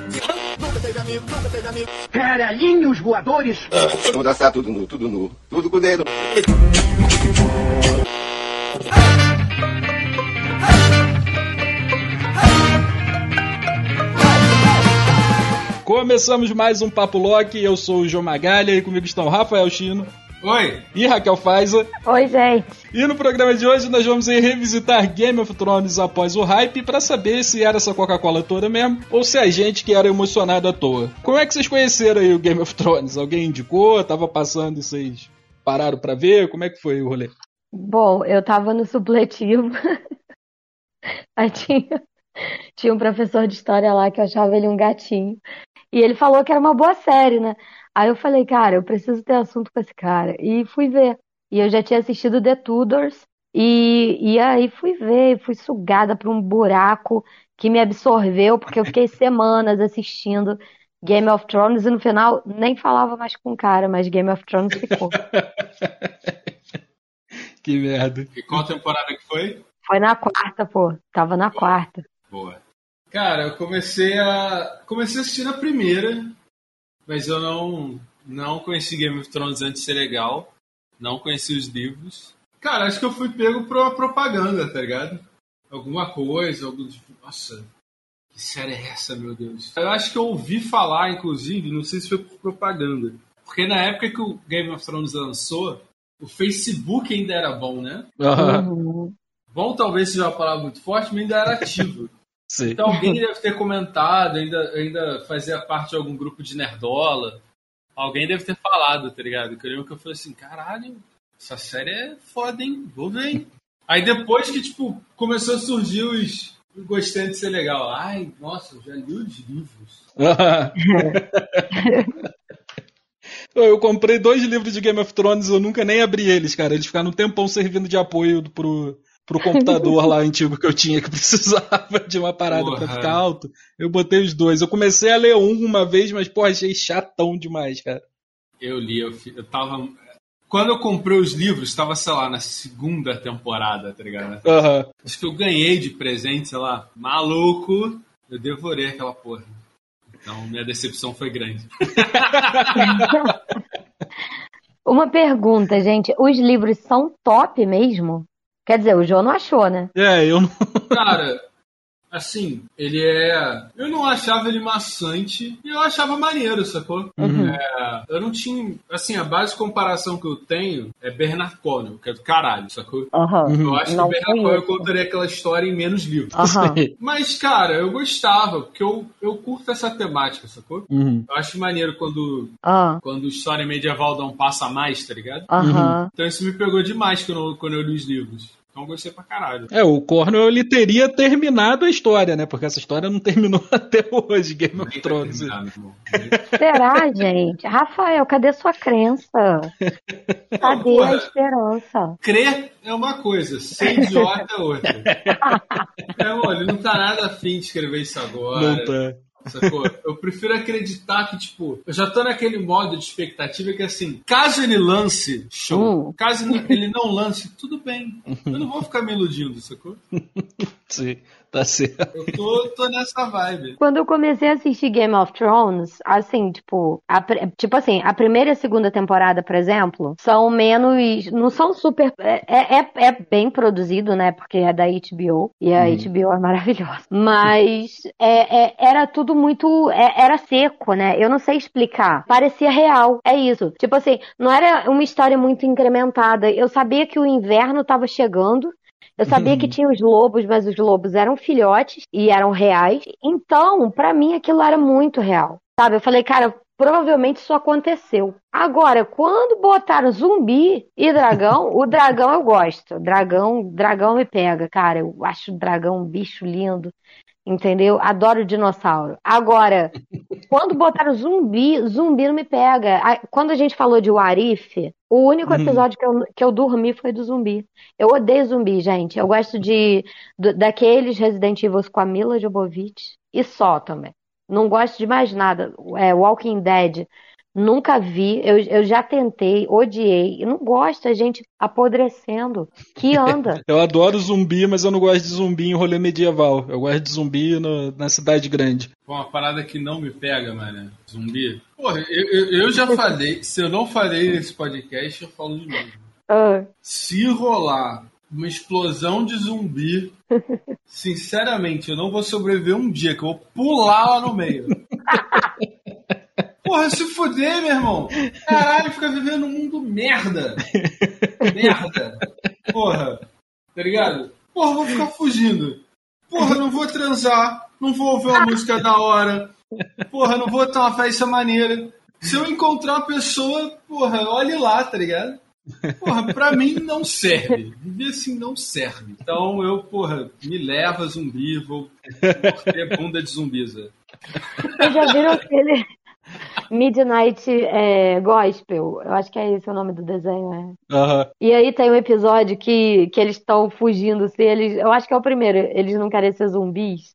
Nunca teve amigo, nunca teve amigo. Caralhinhos voadores. Vamos dançar tudo nu, tudo nu, tudo com o dedo. Começamos mais um Papo Loki, eu sou o João Magalha e comigo estão Rafael Chino Oi! e Raquel Faiza. Oi, gente. E no programa de hoje nós vamos revisitar Game of Thrones após o hype para saber se era essa Coca-Cola toda mesmo ou se a gente que era emocionado à toa. Como é que vocês conheceram aí o Game of Thrones? Alguém indicou? Tava passando e vocês pararam pra ver? Como é que foi o rolê? Bom, eu tava no supletivo. Aí tinha, tinha um professor de história lá que eu achava ele um gatinho. E ele falou que era uma boa série, né? Aí eu falei, cara, eu preciso ter assunto com esse cara. E fui ver. E eu já tinha assistido The Tudors. E, e aí fui ver, fui sugada pra um buraco que me absorveu, porque eu fiquei semanas assistindo Game of Thrones e no final nem falava mais com o cara, mas Game of Thrones ficou. Que merda. E qual temporada que foi? Foi na quarta, pô. Tava na quarta. Boa. Cara, eu comecei a. Comecei a assistir na primeira, mas eu não, não conheci Game of Thrones antes de ser legal. Não conheci os livros. Cara, acho que eu fui pego por uma propaganda, tá ligado? Alguma coisa, algum tipo. Nossa, que série é essa, meu Deus? Eu acho que eu ouvi falar, inclusive, não sei se foi por propaganda. Porque na época que o Game of Thrones lançou, o Facebook ainda era bom, né? Uhum. Bom talvez seja uma palavra muito forte, mas ainda era ativo. Sei. Então alguém deve ter comentado, ainda, ainda fazia parte de algum grupo de nerdola. Alguém deve ter falado, tá ligado? Que eu lembro que eu falei assim, caralho, essa série é foda, hein? Vou ver, hein? Aí depois que, tipo, começou a surgir os... Gostei de ser legal. Ai, nossa, eu já li os livros. Eu comprei dois livros de Game of Thrones, eu nunca nem abri eles, cara. Eles ficaram um tempão servindo de apoio pro, pro computador lá antigo que eu tinha, que precisava de uma parada Porra. pra ficar alto. Eu botei os dois. Eu comecei a ler um uma vez, mas, pô, achei chatão demais, cara. Eu li, eu, eu tava... Quando eu comprei os livros, tava, sei lá, na segunda temporada, tá ligado? Aham. Acho que eu ganhei de presente, sei lá, maluco. Eu devorei aquela porra. Então minha decepção foi grande. Uma pergunta, gente. Os livros são top mesmo? Quer dizer, o João não achou, né? É, eu não. Cara, assim, ele é. Eu não achava ele maçante e eu achava maneiro, sacou? É, eu não tinha. Assim, a base de comparação que eu tenho é Bernard Cornwell, que é do caralho, sacou? Aham. Eu acho Não que o Bernard Cornwell contaria aquela história em menos livros. Aham. Mas, cara, eu gostava, porque eu, eu curto essa temática, sacou? Uhum. Eu acho maneiro quando, Ah, quando história medieval dá um passo a mais, tá ligado? Aham. Então isso me pegou demais quando, eu- quando eu li os livros. Então eu gostei pra caralho. É, o Cornwell ele teria terminado a história, né? Porque essa história não terminou até hoje, Game of Nem tá Thrones. irmão. Será, gente? Rafael, cadê sua crença? Cadê porra. a esperança? Crer é uma coisa, ser idiota é outra. É, ele não tá nada afim de escrever isso agora. Não tá. Sacou? Eu prefiro acreditar que, tipo, eu já tô naquele modo de expectativa que, assim, caso ele lance, show. Hum. Caso ele não lance, tudo bem. Eu não vou ficar me iludindo, sacou? Sim, tá certo. Eu tô, tô nessa vibe. Quando eu comecei a assistir Game of Thrones, assim, tipo, a, tipo assim, a primeira e a segunda temporada, por exemplo, são menos, não são super, é, é, é bem produzido, né, porque é da HBO, e a HBO é maravilhosa, mas é, é- era tudo muito, é- era seco, né, eu não sei explicar, parecia real, é isso, tipo assim, não era uma história muito incrementada, eu sabia que o inverno tava chegando, eu sabia que tinha os lobos, mas os lobos eram filhotes e eram reais. Então, pra mim, aquilo era muito real. Sabe? Eu falei, cara, provavelmente isso aconteceu. Agora, quando botaram zumbi e dragão, o dragão eu gosto. Dragão, dragão me pega, cara. Eu acho o dragão um bicho lindo. Entendeu? Adoro dinossauro. Agora, quando botaram zumbi, zumbi não me pega. Quando a gente falou de Warif, o único Uhum. episódio que eu, que eu dormi foi do zumbi. Eu odeio zumbi, gente. Eu gosto de do- daqueles Resident Evil com a Mila Jovovich e só também. Não gosto de mais nada. É, Walking Dead. Nunca vi, eu, eu já tentei, odiei. Eu não gosto da gente apodrecendo. Que anda. Eu adoro zumbi, mas eu não gosto de zumbi em rolê medieval. Eu gosto de zumbi no- na cidade grande. Pô, uma parada que não me pega, mano. Zumbi. Porra, eu, eu, eu já falei. Se eu não falei nesse podcast, eu falo de novo. Ah, Se rolar uma explosão de zumbi, sinceramente, eu não vou sobreviver um dia, que eu vou pular lá no meio. Porra, se fuder, meu irmão. Caralho, fica vivendo um mundo merda. Merda. Porra. Tá ligado? Porra, vou ficar fugindo. Porra, não vou transar. Não vou ouvir uma música da hora. Porra, não vou ter uma festa maneira. Se eu encontrar uma pessoa, porra, olhe lá, tá ligado? Porra, pra mim não serve. Viver assim não serve. Então eu, porra, me leva zumbi, vou ter bunda de zumbiza. Vocês já viram aquele Midnight é, Gospel? Eu acho que é esse o nome do desenho, é. Aham. E aí tem um episódio que, que eles estão fugindo, se eles, eu acho que é o primeiro, eles não querem ser zumbis.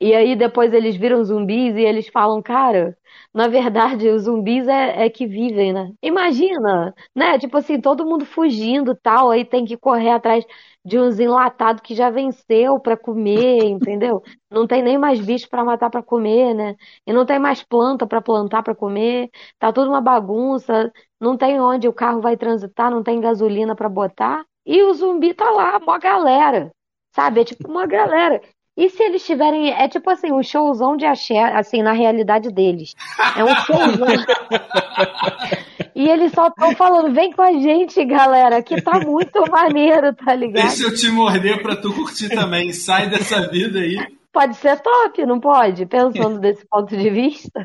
E aí depois eles viram zumbis e eles falam, cara, na verdade os zumbis é, é que vivem, né? Imagina, né? Tipo assim, todo mundo fugindo e tal, aí tem que correr atrás de uns enlatados que já venceu pra comer, entendeu? Não tem nem mais bicho pra matar pra comer, né? E não tem mais planta pra plantar pra comer. Tá tudo uma bagunça, não tem onde o carro vai transitar, não tem gasolina pra botar. E o zumbi tá lá, uma galera. Sabe? É tipo uma galera. E se eles tiverem. É tipo assim, um showzão de axé, assim, na realidade deles. É um showzão. E eles só estão falando, vem com a gente, galera, que tá muito maneiro, tá ligado? Deixa eu te morder pra tu curtir também. Sai dessa vida aí. Pode ser top, não pode? Pensando desse ponto de vista.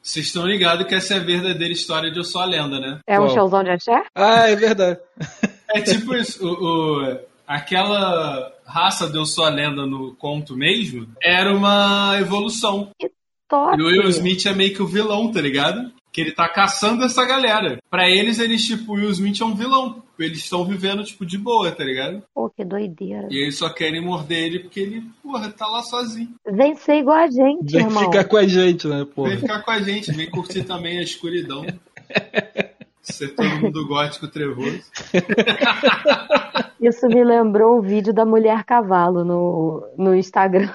Vocês estão ligados que essa é a verdadeira história de Eu Sou a Lenda, né? É um showzão de axé? Ah, é verdade. É tipo isso. O, o- aquela raça de Eu Sou a Lenda no conto mesmo era uma evolução. Top. E o Will Smith é meio que o vilão, tá ligado? Que ele tá caçando essa galera. Pra eles, eles, tipo, o Will Smith é um vilão. Eles estão vivendo, tipo, de boa, tá ligado? Pô, que doideira. E eles só querem morder ele porque ele, porra, tá lá sozinho. Vem ser igual a gente, Vem irmão. ficar com a gente, né, pô? Vem ficar com a gente, vem curtir também a escuridão. Ser todo mundo gótico trevoso. Isso me lembrou o vídeo da mulher cavalo no, no Instagram.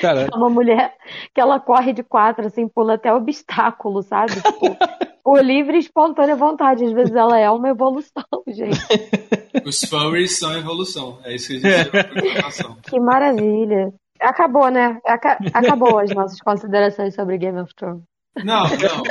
Cara, É uma mulher que ela corre de quatro, assim, pula até obstáculo, sabe? Tipo, por livre e espontânea vontade. Às vezes ela é uma evolução, gente. Os furries são evolução. É isso que a gente chama de. Que maravilha. Acabou, né? Aca- acabou as nossas considerações sobre Game of Thrones. Não, não.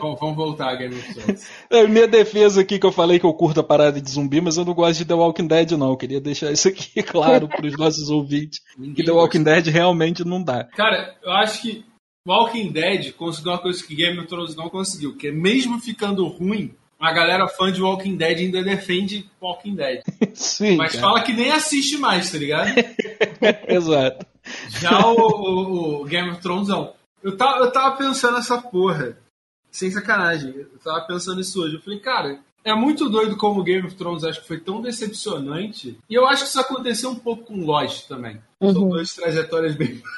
Vamos, vamos voltar a Game of Thrones. é minha defesa aqui que eu falei que eu curto a parada de zumbi, mas eu não gosto de The Walking Dead, não. Eu queria deixar isso aqui claro pros nossos ouvintes. Que Ninguém The Walking Dead realmente não dá. Cara, eu acho que Walking Dead conseguiu uma coisa que Game of Thrones não conseguiu, que é mesmo ficando ruim, a galera fã de Walking Dead ainda defende Walking Dead. Sim, Mas cara. fala que nem assiste mais, tá ligado? Exato. Já o, o- o Game of Thrones não. Eu tava, eu tava pensando nessa porra. Sem sacanagem. Eu tava pensando isso hoje. Eu falei, cara, é muito doido como o Game of Thrones acho que foi tão decepcionante. E eu acho que isso aconteceu um pouco com Lost também. São duas trajetórias bem.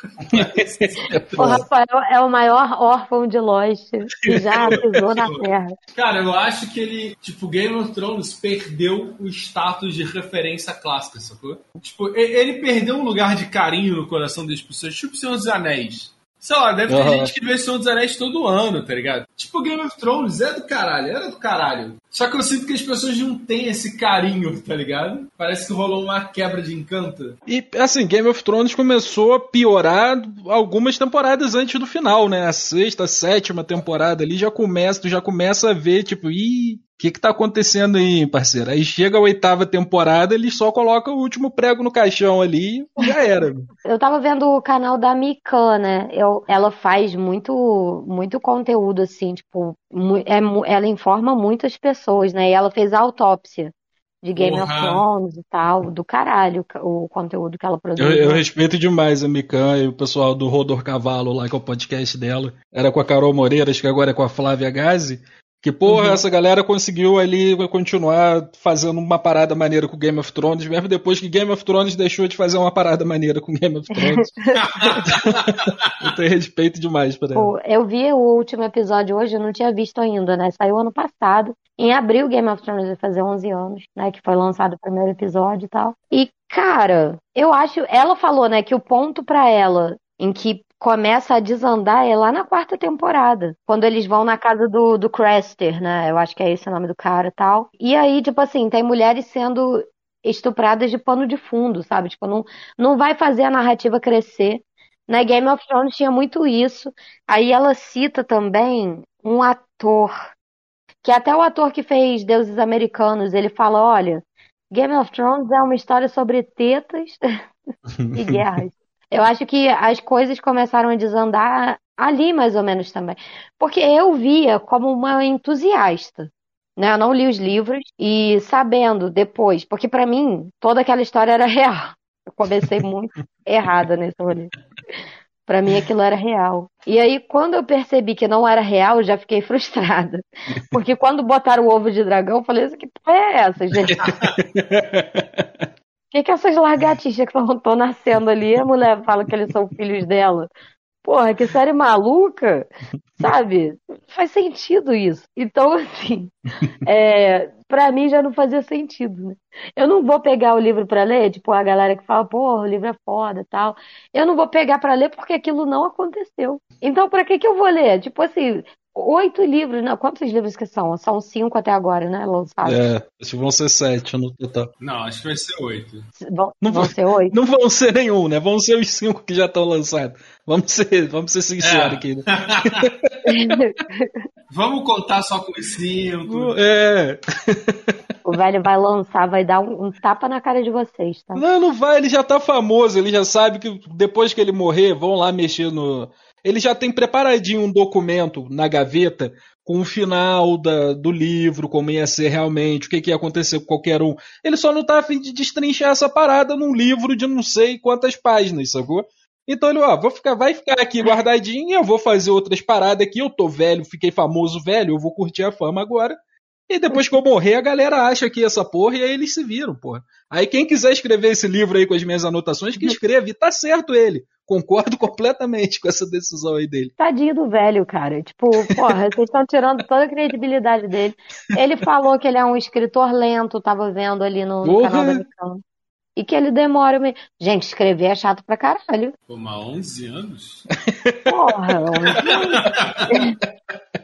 O Rafael é o maior órfão de Lost que já pisou na terra. Cara, eu acho que ele, tipo, Game of Thrones perdeu o status de referência clássica, sacou? Tipo, ele perdeu um lugar de carinho no coração das pessoas, tipo Senhor dos Anéis. Sei lá, deve ter Aham. gente que vê Senhor dos Anéis todo ano, tá ligado? Tipo, Game of Thrones é do caralho, era do caralho. Só que eu sinto que as pessoas não têm esse carinho, tá ligado? Parece que rolou uma quebra de encanto. E assim, Game of Thrones começou a piorar algumas temporadas antes do final, né? A sexta, a sétima temporada ali já começa, tu já começa a ver, tipo, ih, que que tá acontecendo aí, parceiro? Aí chega a oitava temporada, eles só colocam o último prego no caixão ali e já era. Eu tava vendo o canal da Mikan, né? Eu, ela faz muito, muito conteúdo, assim, tipo, é, ela informa muitas pessoas, né? E ela fez a autópsia de Game of Porra. Thrones e tal, do caralho, o conteúdo que ela Eu, produz. eu né? respeito demais a Mikan e o pessoal do Rodor Cavalo lá, que é o podcast dela. Era com a Carol Moreira, acho que agora é com a Flávia Gazi. Que porra, uhum. essa galera conseguiu ali continuar fazendo uma parada maneira com Game of Thrones, mesmo depois que Game of Thrones deixou de fazer uma parada maneira com Game of Thrones. eu tenho respeito demais pra ela. Eu vi o último episódio hoje, eu não tinha visto ainda, né? Saiu ano passado. Em abril, Game of Thrones vai fazer 11 anos, né? Que foi lançado o primeiro episódio e tal. E, cara, eu acho. Ela falou, né, que o ponto para ela em que começa a desandar é lá na quarta temporada. Quando eles vão na casa do, do Craster, né? Eu acho que é esse o nome do cara e tal. E aí, tipo assim, tem mulheres sendo estupradas de pano de fundo, sabe? Tipo, não, não vai fazer a narrativa crescer. Na? Game of Thrones tinha muito isso. Aí ela cita também um ator, que até o ator que fez Deuses Americanos, ele fala, olha, Game of Thrones é uma história sobre tetas e guerras. Eu acho que as coisas começaram a desandar ali mais ou menos também. Porque eu via como uma entusiasta. Né? Eu não li os livros e sabendo depois, porque para mim toda aquela história era real. Eu comecei muito errada nesse rolê. Para mim aquilo era real. E aí, quando eu percebi que não era real, eu já fiquei frustrada. Porque quando botaram o ovo de dragão, eu falei assim: que porra é essa, gente? que, que essas lagartixas que estão nascendo ali, a mulher fala que eles são filhos dela? Porra, que série maluca, sabe? Faz sentido isso. Então, assim, é, para mim já não fazia sentido, né? Eu não vou pegar o livro para ler, tipo, a galera que fala, porra, o livro é foda tal. Eu não vou pegar para ler porque aquilo não aconteceu. Então, para que que eu vou ler? Tipo assim, oito livros, não, quantos livros que são? São cinco até agora, né, lançados? É, acho que vão ser sete no total. Não, acho que vai ser oito. Vão, não vão ser oito? Não vão ser nenhum, né? Vão ser os cinco que já estão lançados. Vamos ser, vamos ser sinceros é. aqui, né? vamos contar só com os cinco. É. O velho vai lançar, vai dar um, um, tapa na cara de vocês, tá? Não, não vai, ele já tá famoso, ele já sabe que depois que ele morrer, vão lá mexer no ele já tem preparadinho um documento na gaveta com o final da, do livro, como ia ser realmente, o que, que ia acontecer com qualquer um. Ele só não tá afim de destrinchar essa parada num livro de não sei quantas páginas, sacou? Então ele, ó, vou ficar, vai ficar aqui guardadinho, eu vou fazer outras paradas aqui, eu tô velho, fiquei famoso velho, eu vou curtir a fama agora. E depois que eu morrer, a galera acha que essa porra e aí eles se viram, porra. Aí quem quiser escrever esse livro aí com as minhas anotações, que escreve. E tá certo ele. Concordo completamente com essa decisão aí dele. Tadinho do velho, cara. Tipo, porra, vocês estão tirando toda a credibilidade dele. Ele falou que ele é um escritor lento, tava vendo ali no, no canal da Micão. E que ele demora. Me... Gente, escrever é chato pra caralho. Pô, mas 11 anos? Porra, 11 anos.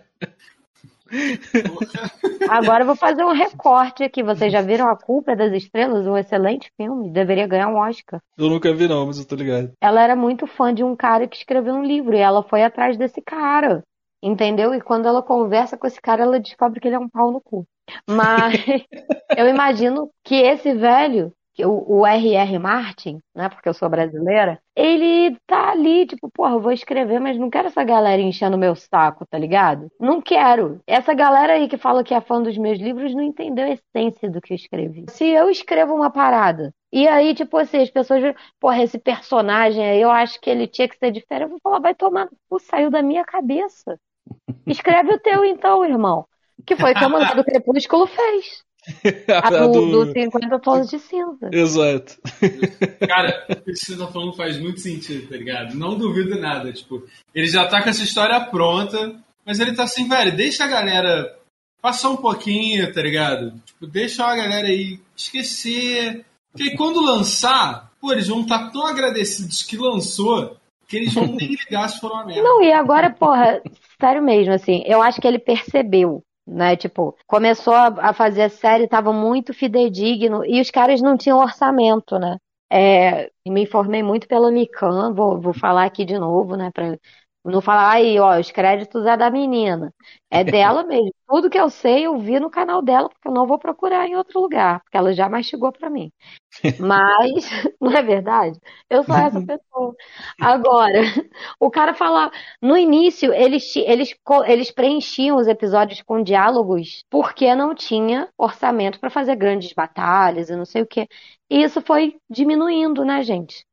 Agora eu vou fazer um recorte aqui. Vocês já viram A Culpa das Estrelas? Um excelente filme. Deveria ganhar um Oscar. Eu nunca vi, não, mas eu tô ligado. Ela era muito fã de um cara que escreveu um livro e ela foi atrás desse cara. Entendeu? E quando ela conversa com esse cara, ela descobre que ele é um pau no cu. Mas eu imagino que esse velho o, o R.R. Martin, né, porque eu sou brasileira, ele tá ali, tipo, porra, vou escrever, mas não quero essa galera enchendo o meu saco, tá ligado? Não quero. Essa galera aí que fala que é fã dos meus livros não entendeu a essência do que eu escrevi. Se eu escrevo uma parada e aí, tipo assim, as pessoas, porra, esse personagem aí, eu acho que ele tinha que ser diferente. Eu vou falar, vai tomar, pô, saiu da minha cabeça. Escreve o teu então, irmão. Que foi o que a mulher do Crepúsculo fez. a, do, do... do 50 tons de cinza. Exato. Cara, o que você tá falando faz muito sentido, tá ligado? Não duvido nada. Tipo, ele já tá com essa história pronta, mas ele tá assim, velho, deixa a galera passar um pouquinho, tá ligado? Tipo, deixa a galera aí esquecer. Porque aí quando lançar, pô, eles vão estar tá tão agradecidos que lançou que eles vão nem ligar se for uma merda. Não, e agora, porra, sério mesmo, assim, eu acho que ele percebeu né? Tipo, começou a, fazer a série, tava muito fidedigno e os caras não tinham orçamento, né? É, me informei muito pela Mikan, vou, vou falar aqui de novo, né? Não falar aí, ó, os créditos é da menina. É dela mesmo. Tudo que eu sei, eu vi no canal dela, porque eu não vou procurar em outro lugar, porque ela já mastigou para mim. Mas, não é verdade? Eu sou essa pessoa. Agora, o cara fala, no início, eles, eles, eles preenchiam os episódios com diálogos porque não tinha orçamento para fazer grandes batalhas e não sei o quê. E isso foi diminuindo, né, gente?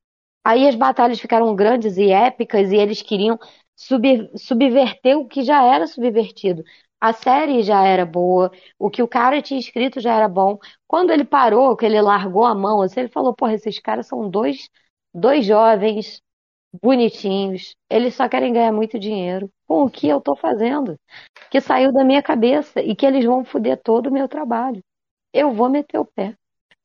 Aí as batalhas ficaram grandes e épicas e eles queriam sub, subverter o que já era subvertido. A série já era boa, o que o cara tinha escrito já era bom. Quando ele parou, que ele largou a mão, assim, ele falou: Porra, esses caras são dois, dois jovens, bonitinhos, eles só querem ganhar muito dinheiro. Com o que eu tô fazendo? Que saiu da minha cabeça e que eles vão foder todo o meu trabalho. Eu vou meter o pé.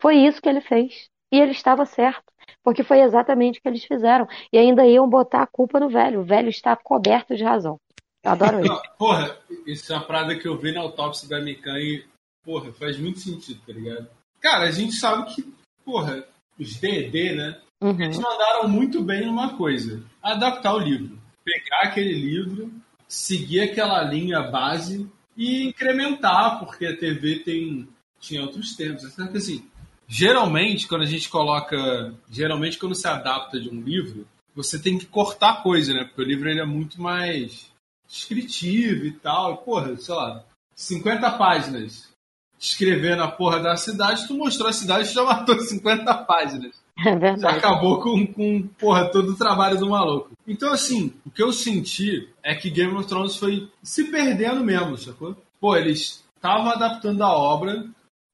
Foi isso que ele fez. E ele estava certo. Porque foi exatamente o que eles fizeram. E ainda iam botar a culpa no velho. O velho está coberto de razão. Eu adoro isso. porra, isso é uma parada que eu vi na autópsia da Mikan e, porra, faz muito sentido, tá ligado? Cara, a gente sabe que, porra, os D&D, né? Uhum. Eles mandaram muito bem numa coisa. Adaptar o livro. Pegar aquele livro, seguir aquela linha base e incrementar, porque a TV tem, tinha outros tempos. Então, assim, geralmente, quando a gente coloca... Geralmente, quando se adapta de um livro, você tem que cortar coisa, né? Porque o livro ele é muito mais descritivo e tal. E, porra, sei lá, 50 páginas escrevendo a porra da cidade, tu mostrou a cidade e já matou 50 páginas. É verdade. Já acabou com, com porra, todo o trabalho do maluco. Então, assim, o que eu senti é que Game of Thrones foi se perdendo mesmo, sacou? Pô, eles estavam adaptando a obra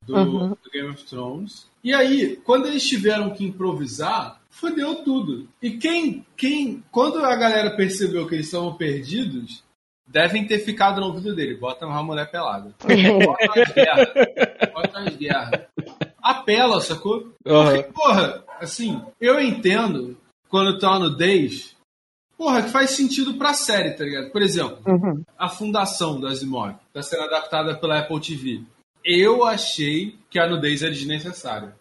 do, Uhum. do Game of Thrones. E aí, quando eles tiveram que improvisar, fodeu tudo. E quem, quem, quando a galera percebeu que eles estavam perdidos, devem ter ficado no ouvido dele. Bota uma mulher pelada. Bota as guerras. Bota as guerras. Apela, sacou? Aham. Porra, assim, eu entendo quando tá no 10, porra, que faz sentido pra série, tá ligado? Por exemplo, Uhum. a fundação do Asimov tá sendo adaptada pela Apple TV. Eu achei que a nudez era desnecessária.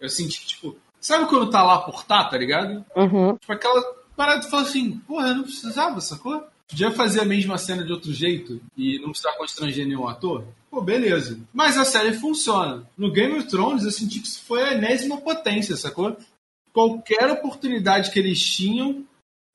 Eu senti que, tipo, sabe quando tá lá por tá, tá ligado? Uhum. Tipo, aquela parada que fala assim, porra, eu não precisava, sacou? Podia fazer a mesma cena de outro jeito e não precisar constranger nenhum ator? Pô, beleza. Mas a série funciona. No Game of Thrones, eu senti que isso foi a enésima potência, sacou? Qualquer oportunidade que eles tinham,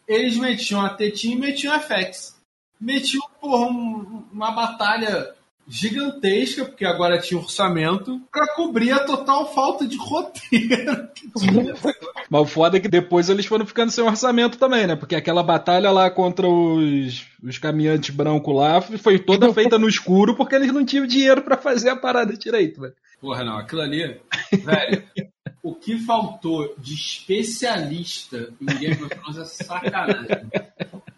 eles metiam a tetinha e metiam a FX. Metiam, porra, um- uma batalha gigantesca, porque agora tinha orçamento, pra cobrir a total falta de roteiro? Mas o foda é que depois eles foram ficando sem orçamento também, né? Porque aquela batalha lá contra os, os caminhantes brancos lá foi toda feita no escuro porque eles não tinham dinheiro pra fazer a parada direito, velho. Porra, não, aquilo ali, velho, o que faltou de especialista em Game of Thrones é sacanagem.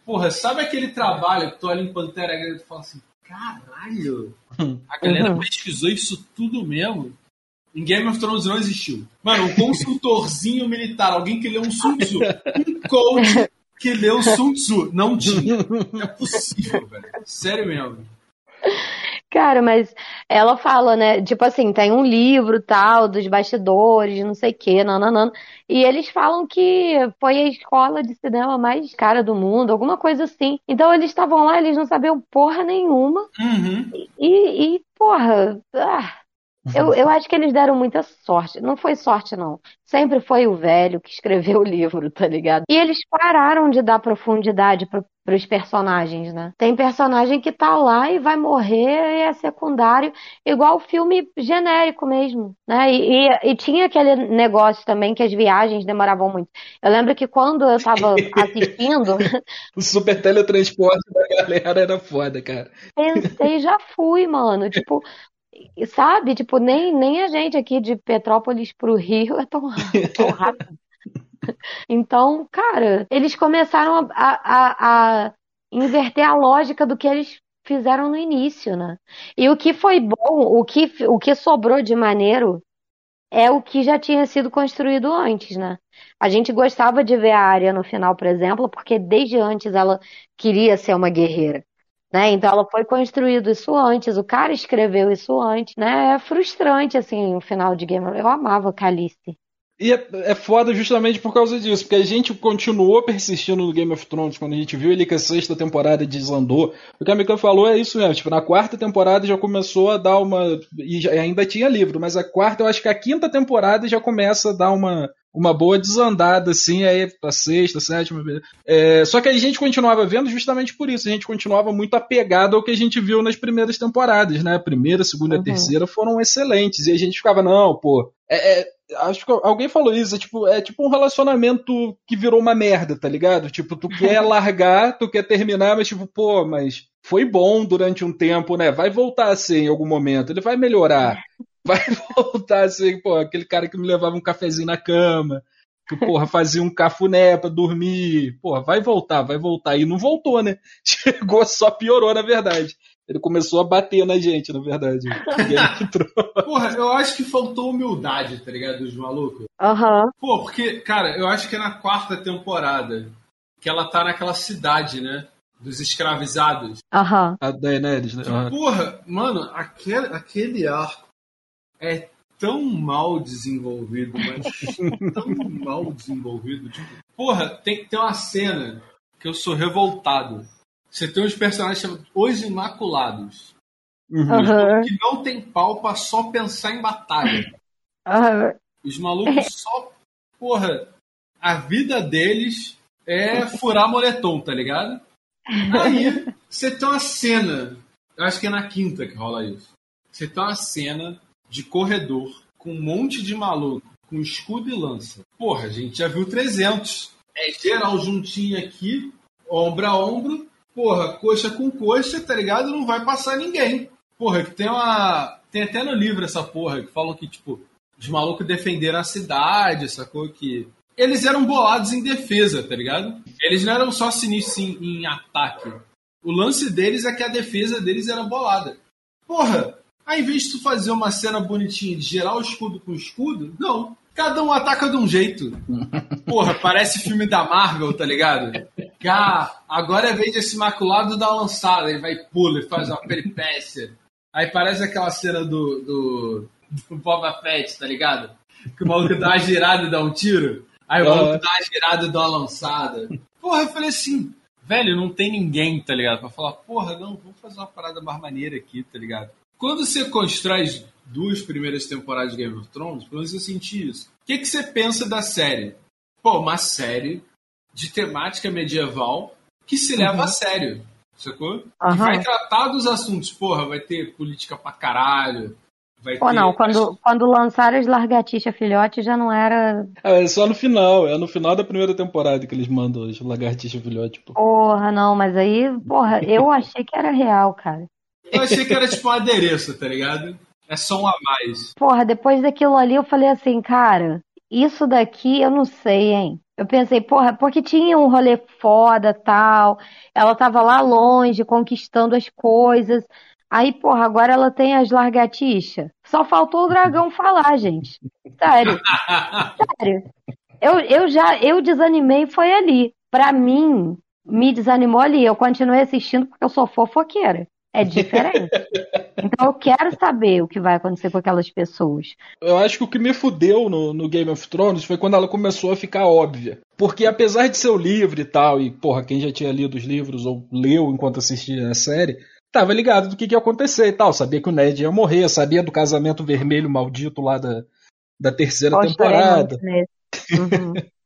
Porra, sabe aquele trabalho que tu olha em Pantera Negra e fala assim, caralho, a galera Uhum. pesquisou isso tudo mesmo? Em Game of Thrones não existiu. Mano, um consultorzinho militar, alguém que leu um Sun Tzu, um coach que leu Sun Tzu, não tinha. Não é possível, velho. Sério mesmo. Cara, mas ela fala, né? Tipo assim, tem um livro tal, dos bastidores, não sei o quê, nananana. E eles falam que foi a escola de cinema mais cara do mundo, alguma coisa assim. Então eles estavam lá, eles não sabiam porra nenhuma. Uhum. E, e porra, ah, eu, eu acho que eles deram muita sorte. Não foi sorte, não. Sempre foi o velho que escreveu o livro, tá ligado? E eles pararam de dar profundidade pro, pros personagens, né? Tem personagem que tá lá e vai morrer e é secundário, igual filme genérico mesmo, né? E, e, e tinha aquele negócio também que as viagens demoravam muito. Eu lembro que quando eu tava assistindo, O super teletransporte da galera era foda, cara. pensei, já fui, mano. Tipo, sabe? Tipo, nem, nem a gente aqui de Petrópolis pro Rio é tão, tão rápido. Então, cara, eles começaram a, a, a inverter a lógica do que eles fizeram no início, né? E o que foi bom, o que, o que sobrou de maneiro é o que já tinha sido construído antes, né? A gente gostava de ver a Arya no final, por exemplo, porque desde antes ela queria ser uma guerreira. Né? Então ela foi construído isso antes, o cara escreveu isso antes, né? É frustrante assim o final de Game Eu amava Calice. E é, é foda justamente por causa disso, porque a gente continuou persistindo no Game of Thrones quando a gente viu ele que a sexta temporada desandou. O que a Mika falou é isso mesmo, tipo, na quarta temporada já começou a dar uma. E já- ainda tinha livro, mas a quarta, eu acho que a quinta temporada já começa a dar uma, uma boa desandada, assim, aí a sexta, sétima. É, só que a gente continuava vendo justamente por isso, a gente continuava muito apegado ao que a gente viu nas primeiras temporadas, né? A primeira, a segunda e a Uhum. terceira foram excelentes, e a gente ficava, não, pô, é- é, acho que alguém falou isso, é tipo, é tipo um relacionamento que virou uma merda, tá ligado? Tipo, tu quer largar, tu quer terminar, mas tipo, pô, mas foi bom durante um tempo, né? Vai voltar a ser em algum momento, ele vai melhorar. Vai voltar a ser, pô, aquele cara que me levava um cafezinho na cama, que, porra, fazia um cafuné pra dormir. Porra, vai voltar, vai voltar. E não voltou, né? Chegou, só piorou, na verdade. Ele começou a bater na gente, na verdade. Porra, eu acho que faltou humildade, tá ligado? Dos malucos. Aham. Uhum. Pô, porque, cara, eu acho que é na quarta temporada que ela tá naquela cidade, né? Dos escravizados. Aham. Uhum. A Daenerys, né? Uhum. Porra, mano, aquele, aquele arco é tão mal desenvolvido, mas tão mal desenvolvido. Tipo, porra, tem, tem uma cena que eu sou revoltado você tem uns personagens chamados Os Imaculados. Uhum. Que não tem pau pra só pensar em batalha. Uhum. Os malucos só. Porra, a vida deles é furar moletom, tá ligado? Aí, você tem uma cena. Eu acho que é na quinta que rola isso. Você tem uma cena de corredor com um monte de maluco com escudo e lança. Porra, a gente já viu 300. É geral juntinho aqui, ombro a ombro, porra, coxa com coxa, tá ligado? Não vai passar ninguém. Porra, que tem uma. Tem até no livro essa porra, que falam que, tipo, os malucos defenderam a cidade, sacou? Que. Eles eram bolados em defesa, tá ligado? Eles não eram só sinistros em, em ataque. O lance deles é que a defesa deles era bolada. Porra, ao invés de tu fazer uma cena bonitinha de gerar o escudo com escudo, não. Cada um ataca de um jeito. Porra, parece filme da Marvel, tá ligado? Ah, agora é vez desse maculado dar lançada. Ele vai pula e faz uma peripécia. Aí parece aquela cena do, do, do Boba Fett, tá ligado? Que o maluco dá uma girada e dá um tiro. Aí o maluco dá uma girada e dá uma lançada. Porra, eu falei assim, velho, não tem ninguém, tá ligado? Pra falar, porra, não, vamos fazer uma parada mais maneira aqui, tá ligado? Quando você constrói duas primeiras temporadas de Game of Thrones, pelo menos eu senti isso. O que, que você pensa da série? Pô, uma série de temática medieval que se leva uhum. a sério, sacou? Uhum. Que vai tratar dos assuntos. Porra, vai ter política pra caralho. Vai Pô, ter... não, quando, quando lançaram as Lagartixa Filhote já não era. É, é só no final, é no final da primeira temporada que eles mandam as Lagartixa Filhote. Pô. Porra, não, mas aí, porra, eu achei que era real, cara. Eu achei que era tipo um adereço, tá ligado? É só um a mais. Porra, depois daquilo ali eu falei assim, cara, isso daqui eu não sei, hein? Eu pensei, porra, porque tinha um rolê foda tal. Ela tava lá longe, conquistando as coisas. Aí, porra, agora ela tem as largatixa. Só faltou o dragão falar, gente. Sério. Sério. Eu, eu já, eu desanimei foi ali. Pra mim, me desanimou ali. Eu continuei assistindo porque eu sou fofoqueira. É diferente. então eu quero saber o que vai acontecer com aquelas pessoas. Eu acho que o que me fudeu no, no, Game of Thrones foi quando ela começou a ficar óbvia. Porque apesar de ser o livro e tal, e porra, quem já tinha lido os livros ou leu enquanto assistia a série, tava ligado do que, que ia acontecer e tal. Sabia que o Ned ia morrer, sabia do casamento vermelho maldito lá da, da terceira temporada. Uhum.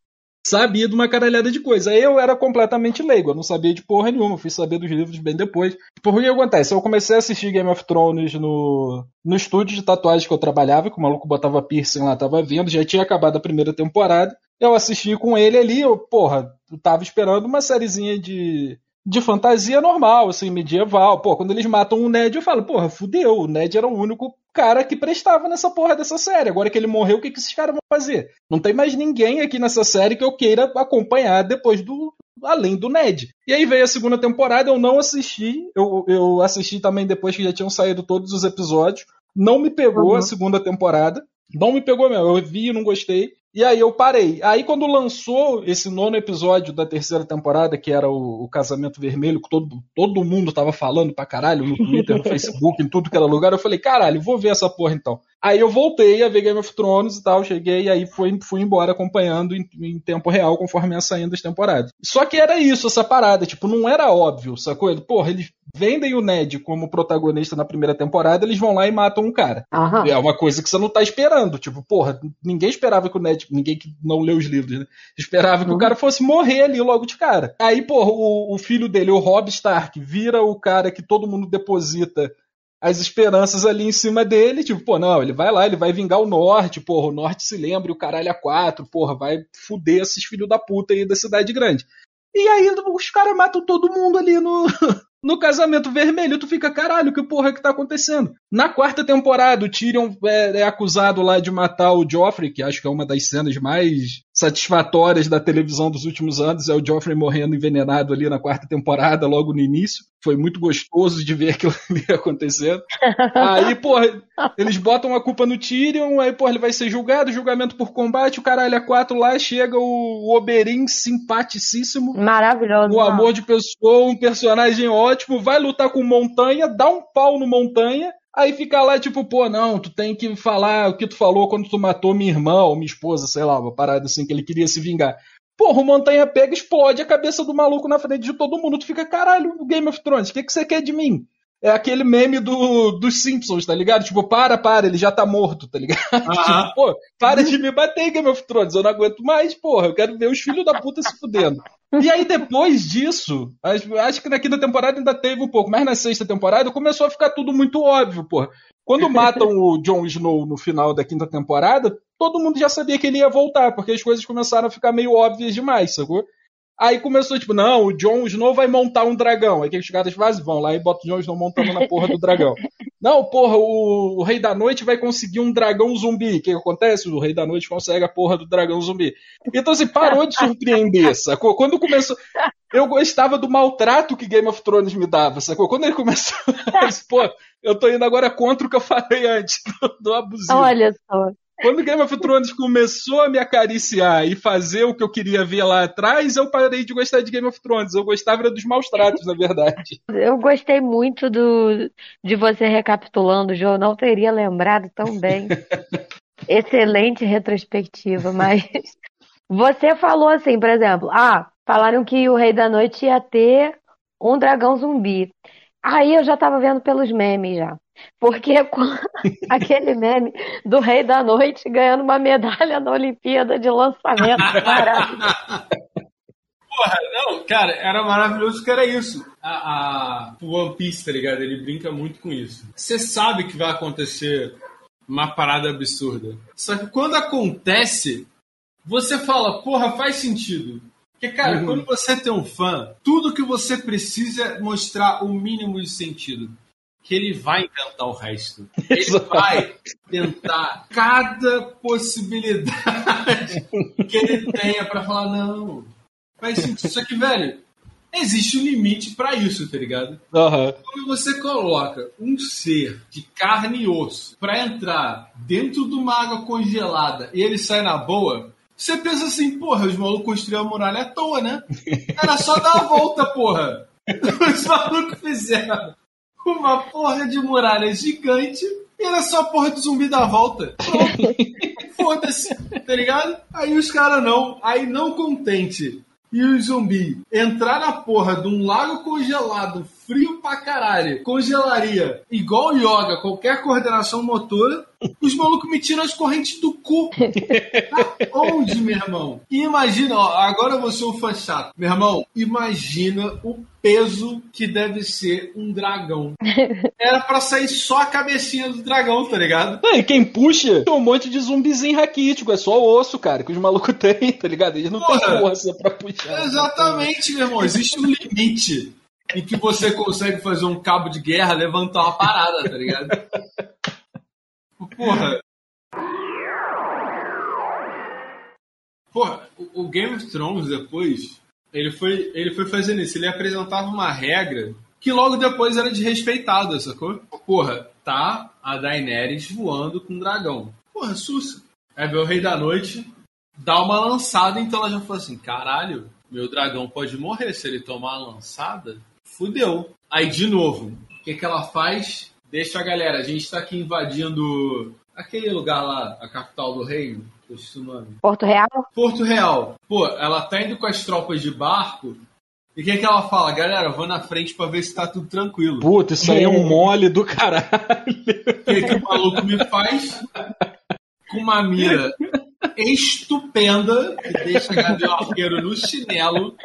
sabia de uma caralhada de coisa. Eu era completamente leigo, eu não sabia de porra nenhuma, fui saber dos livros bem depois. Por que acontece? Eu comecei a assistir Game of Thrones no, no estúdio de tatuagem que eu trabalhava, que o maluco botava piercing lá, tava vendo, já tinha acabado a primeira temporada. Eu assisti com ele ali, eu, porra, eu tava esperando uma sériezinha de de fantasia normal, assim, medieval. Pô, quando eles matam o Ned, eu falo, porra, fudeu, o Ned era o único cara que prestava nessa porra dessa série. Agora que ele morreu, o que, que esses caras vão fazer? Não tem mais ninguém aqui nessa série que eu queira acompanhar depois do. Além do Ned. E aí veio a segunda temporada, eu não assisti. Eu, eu assisti também depois que já tinham saído todos os episódios. Não me pegou uhum. a segunda temporada. Não me pegou mesmo. Eu vi e não gostei. E aí eu parei. Aí quando lançou esse nono episódio da terceira temporada, que era o, o Casamento Vermelho, que todo, todo mundo tava falando pra caralho no Twitter, no Facebook, em tudo que era lugar, eu falei, caralho, vou ver essa porra então. Aí eu voltei a ver Game of Thrones e tal, cheguei e aí fui, fui embora acompanhando em, em tempo real conforme ia saindo as temporadas. Só que era isso, essa parada, tipo, não era óbvio, sacou? Porra, eles vendem o Ned como protagonista na primeira temporada, eles vão lá e matam um cara. Aham. É uma coisa que você não tá esperando. Tipo, porra, ninguém esperava que o Ned, ninguém que não leu os livros, né? Esperava que uhum. o cara fosse morrer ali logo de cara. Aí, porra, o, o filho dele, o Rob Stark, vira o cara que todo mundo deposita as esperanças ali em cima dele, tipo, pô, não, ele vai lá, ele vai vingar o norte, porra, o norte se lembra, o caralho a quatro, porra, vai fuder esses filhos da puta aí da cidade grande. E aí os caras matam todo mundo ali no, No casamento vermelho, tu fica, caralho, que porra que tá acontecendo? Na quarta temporada, o Tyrion é, é acusado lá de matar o Joffrey, que acho que é uma das cenas mais satisfatórias da televisão dos últimos anos, é o Joffrey morrendo envenenado ali na quarta temporada, logo no início. Foi muito gostoso de ver aquilo ali acontecendo. Aí, porra, eles botam a culpa no Tyrion, aí, porra, ele vai ser julgado, julgamento por combate, o caralho a quatro lá, chega o Oberyn simpaticíssimo. Maravilhoso. O amor de pessoa, um personagem ótimo, vai lutar com Montanha, dá um pau no Montanha, Aí fica lá, tipo, pô, não, tu tem que falar o que tu falou quando tu matou minha irmã ou minha esposa, sei lá, uma parada assim, que ele queria se vingar. Porra, o Montanha pega explode a cabeça do maluco na frente de todo mundo. Tu fica, caralho, Game of Thrones, o que, que você quer de mim? É aquele meme do, dos Simpsons, tá ligado? Tipo, para, para, ele já tá morto, tá ligado? tipo, pô, para de me bater, Game of Thrones, eu não aguento mais, porra, eu quero ver os filhos da puta se fudendo. E aí, depois disso, acho, que na quinta temporada ainda teve um pouco, mas na sexta temporada começou a ficar tudo muito óbvio, porra. Quando matam o Jon Snow no final da quinta temporada, todo mundo já sabia que ele ia voltar, porque as coisas começaram a ficar meio óbvias demais, sacou? Aí começou, tipo, não, o Jon Snow vai montar um dragão. Aí que os caras fazem, vão lá e botam o Jon Snow montando na porra do dragão. Não, porra, o, o, Rei da Noite vai conseguir um dragão zumbi. O que, que acontece? O Rei da Noite consegue a porra do dragão zumbi. Então, assim, parou de surpreender, sacou? Quando começou. Eu gostava do maltrato que Game of Thrones me dava, sacou? Quando ele começou. pô, eu tô indo agora contra o que eu falei antes, do, do abusivo. Olha só. Quando Game of Thrones começou a me acariciar e fazer o que eu queria ver lá atrás, eu parei de gostar de Game of Thrones. Eu gostava dos maus tratos, na verdade. Eu gostei muito do, de você recapitulando, João. Não teria lembrado tão bem. Excelente retrospectiva, mas você falou assim, por exemplo, ah, falaram que o Rei da Noite ia ter um dragão zumbi. Aí eu já tava vendo pelos memes já. Porque aquele meme do Rei da Noite ganhando uma medalha na Olimpíada de lançamento. Porra, não, cara, era maravilhoso que era isso. A, a One Piece, tá ligado? Ele brinca muito com isso. Você sabe que vai acontecer uma parada absurda. Só que quando acontece, você fala, porra, faz sentido. Porque, cara, uhum. quando você tem um fã, tudo que você precisa é mostrar o mínimo de sentido. Que ele vai inventar o resto. Ele Exato. vai tentar cada possibilidade que ele tenha para falar, não, faz sentido. Só que, velho, existe um limite para isso, tá ligado? Uhum. Quando você coloca um ser de carne e osso para entrar dentro de uma água congelada e ele sai na boa, você pensa assim, porra, os malucos construíram a muralha à toa, né? Era só dar a volta, porra. Os malucos fizeram uma porra de muralha gigante e era só a porra de zumbi dar a volta. Foda-se, tá ligado? Aí os caras não, aí não contente. E o zumbi entrar na porra de um lago congelado, frio pra caralho, congelaria igual yoga, qualquer coordenação motora, os malucos me tiram as correntes do cu. Onde, meu irmão? E imagina, ó, agora eu vou ser um fã chato. Meu irmão, imagina o peso que deve ser um dragão. Era para sair só a cabecinha do dragão, tá ligado? É, e quem puxa tem um monte de zumbizinho raquítico, é só o osso, cara, que os malucos têm, tá ligado? Eles não têm força pra puxar. Exatamente, meu irmão. Existe um limite em que você consegue fazer um cabo de guerra levantar uma parada, tá ligado? Porra. Porra, o Game of Thrones depois, ele foi, ele foi fazendo isso. Ele apresentava uma regra que logo depois era desrespeitada, sacou? Porra, tá a Daenerys voando com um dragão. Porra, sussa. Aí vê o Rei da Noite, dá uma lançada, então ela já falou assim: caralho, meu dragão pode morrer se ele tomar uma lançada fudeu. Aí, de novo, o que, que ela faz? Deixa a galera, a gente tá aqui invadindo aquele lugar lá, a capital do reino, o nome. Porto Real? Porto Real. Pô, ela tá indo com as tropas de barco. E o que, que ela fala? Galera, vou na frente pra ver se tá tudo tranquilo. Puta, isso aí é um mole do caralho. O que, que o maluco me faz? Com uma mira estupenda, que deixa Gabriel Arqueiro no chinelo,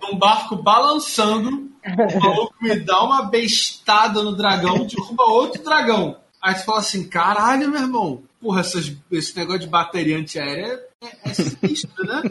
num barco balançando, o maluco me dá uma bestada no dragão, derruba outro dragão. Aí tu fala assim, caralho, meu irmão, porra, essas, esse negócio de bateria antiaérea é, é sinistro, né?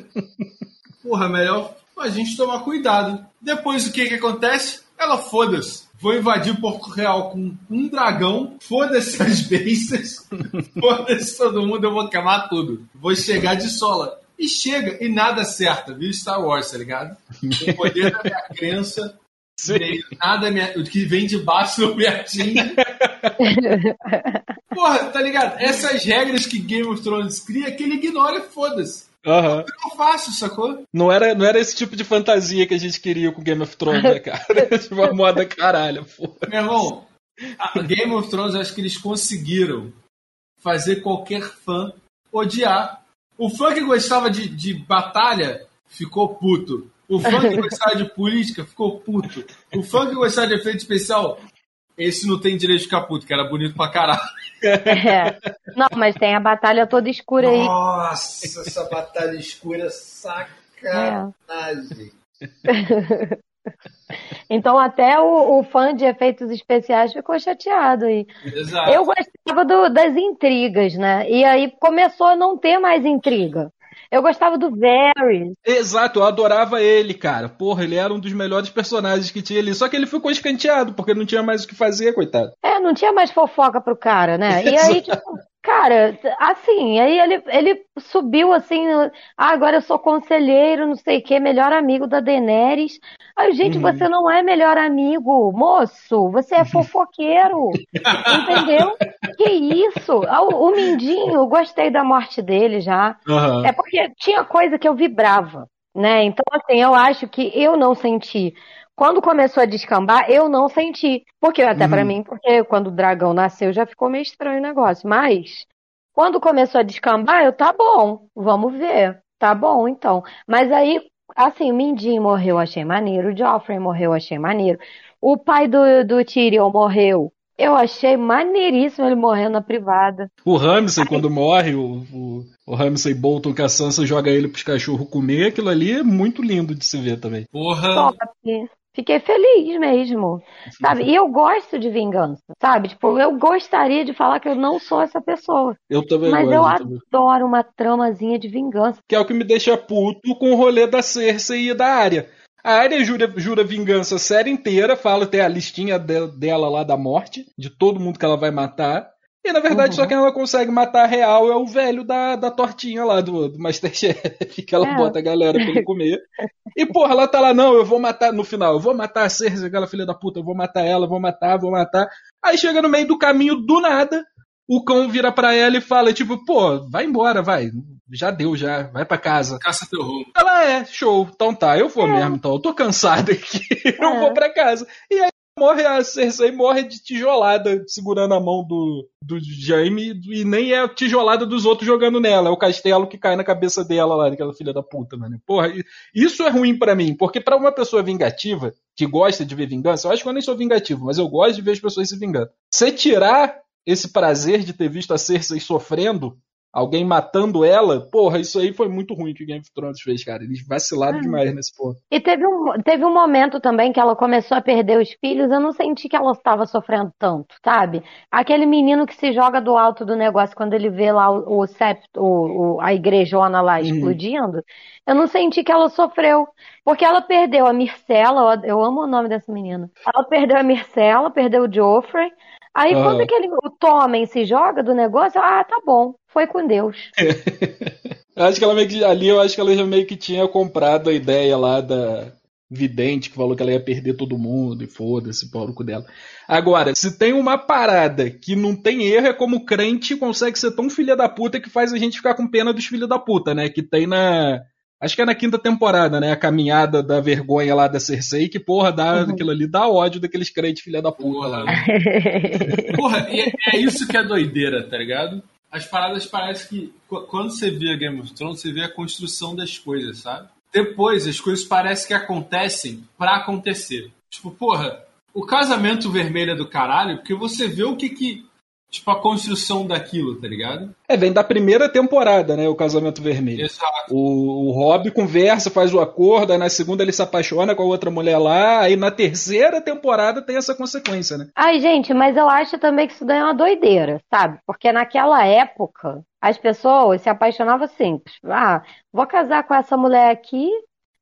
Porra, melhor a gente tomar cuidado. Depois o que que acontece? Ela, foda-se. Vou invadir Porto Real com um dragão, foda-se as bestas, foda-se todo mundo, eu vou queimar tudo. Vou chegar de sola. E chega, e nada acerta, viu Star Wars, tá ligado? O poder da minha crença, Sim. nada o que vem de baixo não me atinge. Porra, tá ligado? Essas regras que Game of Thrones cria, que ele ignora e foda-se. Aham. Eu faço, sacou? Não era, não era esse tipo de fantasia que a gente queria com Game of Thrones, né, cara? tipo, uma moda caralho, pô. Meu irmão, a Game of Thrones, eu acho que eles conseguiram fazer qualquer fã odiar. O fã que gostava de, de batalha ficou puto. O fã que gostava de política ficou puto. O fã que gostava de efeito especial, esse não tem direito de ficar puto, que era bonito pra caralho. É. Não, mas tem a batalha toda escura aí. Nossa, essa batalha escura sacanagem. Então até o, o fã de efeitos especiais ficou chateado aí. Exato. Eu gostava do- das intrigas, né? E aí começou a não ter mais intriga. Eu gostava do Varys. Exato, eu adorava ele, cara. Porra, ele era um dos melhores personagens que tinha ali. Só que ele ficou escanteado, porque não tinha mais o que fazer, coitado. É, não tinha mais fofoca pro cara, né? E aí, tipo, cara, assim, aí ele, ele subiu assim, ah, agora eu sou conselheiro, não sei o quê, melhor amigo da Daenerys. Aí, gente, Uhum. você não é melhor amigo, moço, você é fofoqueiro, entendeu? Que isso? Ah, O, o Mindinho, gostei da morte dele já. Aham. É porque tinha coisa que eu vibrava, né? Então, assim, eu acho que eu não senti. Quando começou a descambar, eu não senti. Porque, até pra Uhum. mim, porque quando o dragão nasceu já ficou meio estranho o negócio. Mas, quando começou a descambar, eu, tá bom, vamos ver. Tá bom, então. Mas aí, assim, o Mindinho morreu, achei maneiro. O Joffrey morreu, achei maneiro. O pai do, do Tyrion morreu. Eu achei maneiríssimo ele morrendo na privada. O Ramsay, quando morre, o, o, o Ramsay Bolton que a Sansa joga ele pros cachorros comer, aquilo ali é muito lindo de se ver também. Porra. top. Fiquei feliz mesmo, sabe? E eu gosto de vingança, sabe? Tipo, eu gostaria de falar que eu não sou essa pessoa, Eu também mas gosto. eu também. adoro uma tramazinha de vingança. Que é o que me deixa puto com o rolê da Cersei e da área. A área jura, jura vingança a série inteira, fala até a listinha de- dela lá da morte, de todo mundo que ela vai matar. E na verdade, Uhum. só quem ela consegue matar real é o velho da, da tortinha lá do, do Masterchef, que ela É. bota a galera pra ele comer. E porra, ela tá lá, não, eu vou matar no final, eu vou matar a Cersei, aquela filha da puta, eu vou matar ela, vou matar, vou matar. Aí chega no meio do caminho, do nada, o cão vira pra ela e fala, tipo, pô, vai embora, vai. Já deu, já, vai pra casa. Caça teu rumo. Ela é, show, então tá, eu vou mesmo, então, eu tô cansado aqui, eu É. vou pra casa. E aí morre a Cersei, morre de tijolada, segurando a mão do, do Jaime, e nem é a tijolada dos outros jogando nela, é o castelo que cai na cabeça dela lá, daquela filha da puta, mano. Porra, isso é ruim pra mim, porque pra uma pessoa vingativa, que gosta de ver vingança, eu acho que eu nem sou vingativo, mas eu gosto de ver as pessoas se vingando. Você tirar esse prazer de ter visto a Cersei sofrendo, alguém matando ela, porra, isso aí foi muito ruim que o Game of Thrones fez, cara. Eles vacilaram Ah. demais nesse ponto. E teve um, teve um momento também que ela começou a perder os filhos, eu não senti que ela estava sofrendo tanto, sabe? Aquele menino que se joga do alto do negócio quando ele vê lá o, o septo, o, o- a igrejona lá Uhum. explodindo, eu não senti que ela sofreu. Porque ela perdeu a Mircela, eu eu amo o nome dessa menina. Ela perdeu a Mircela, perdeu o Joffrey. Aí Aham. quando aquele, o Tommen se joga do negócio, ah, tá bom, foi com Deus. Eu acho que ela meio que, ali eu acho que ela já meio que tinha comprado a ideia lá da vidente que falou que ela ia perder todo mundo e foda-se, pau no cu dela. Agora, se tem uma parada que não tem erro, é como o crente consegue ser tão filha da puta que faz a gente ficar com pena dos filhos da puta, né? Que tem na. Acho que é na quinta temporada, né? A caminhada da vergonha lá da Cersei, que porra, dá, Uhum. aquilo ali dá ódio daqueles crentes filha da puta lá. né? Porra, é, é isso que é doideira, tá ligado? As paradas parecem que. qu- Quando você vê Game of Thrones, você vê a construção das coisas, sabe? Depois, as coisas parecem que acontecem pra acontecer. Tipo, porra, o casamento vermelho é do caralho, porque você vê o que que. Tipo, a construção daquilo, tá ligado? É, vem da primeira temporada, né? O Casamento Vermelho. Exato. O, o Rob conversa, faz o acordo, aí na segunda ele se apaixona com a outra mulher lá, aí na terceira temporada tem essa consequência, né? Ai, gente, mas eu acho também que isso daí é uma doideira, sabe? Porque naquela época, as pessoas se apaixonavam simples. Ah, vou casar com essa mulher aqui,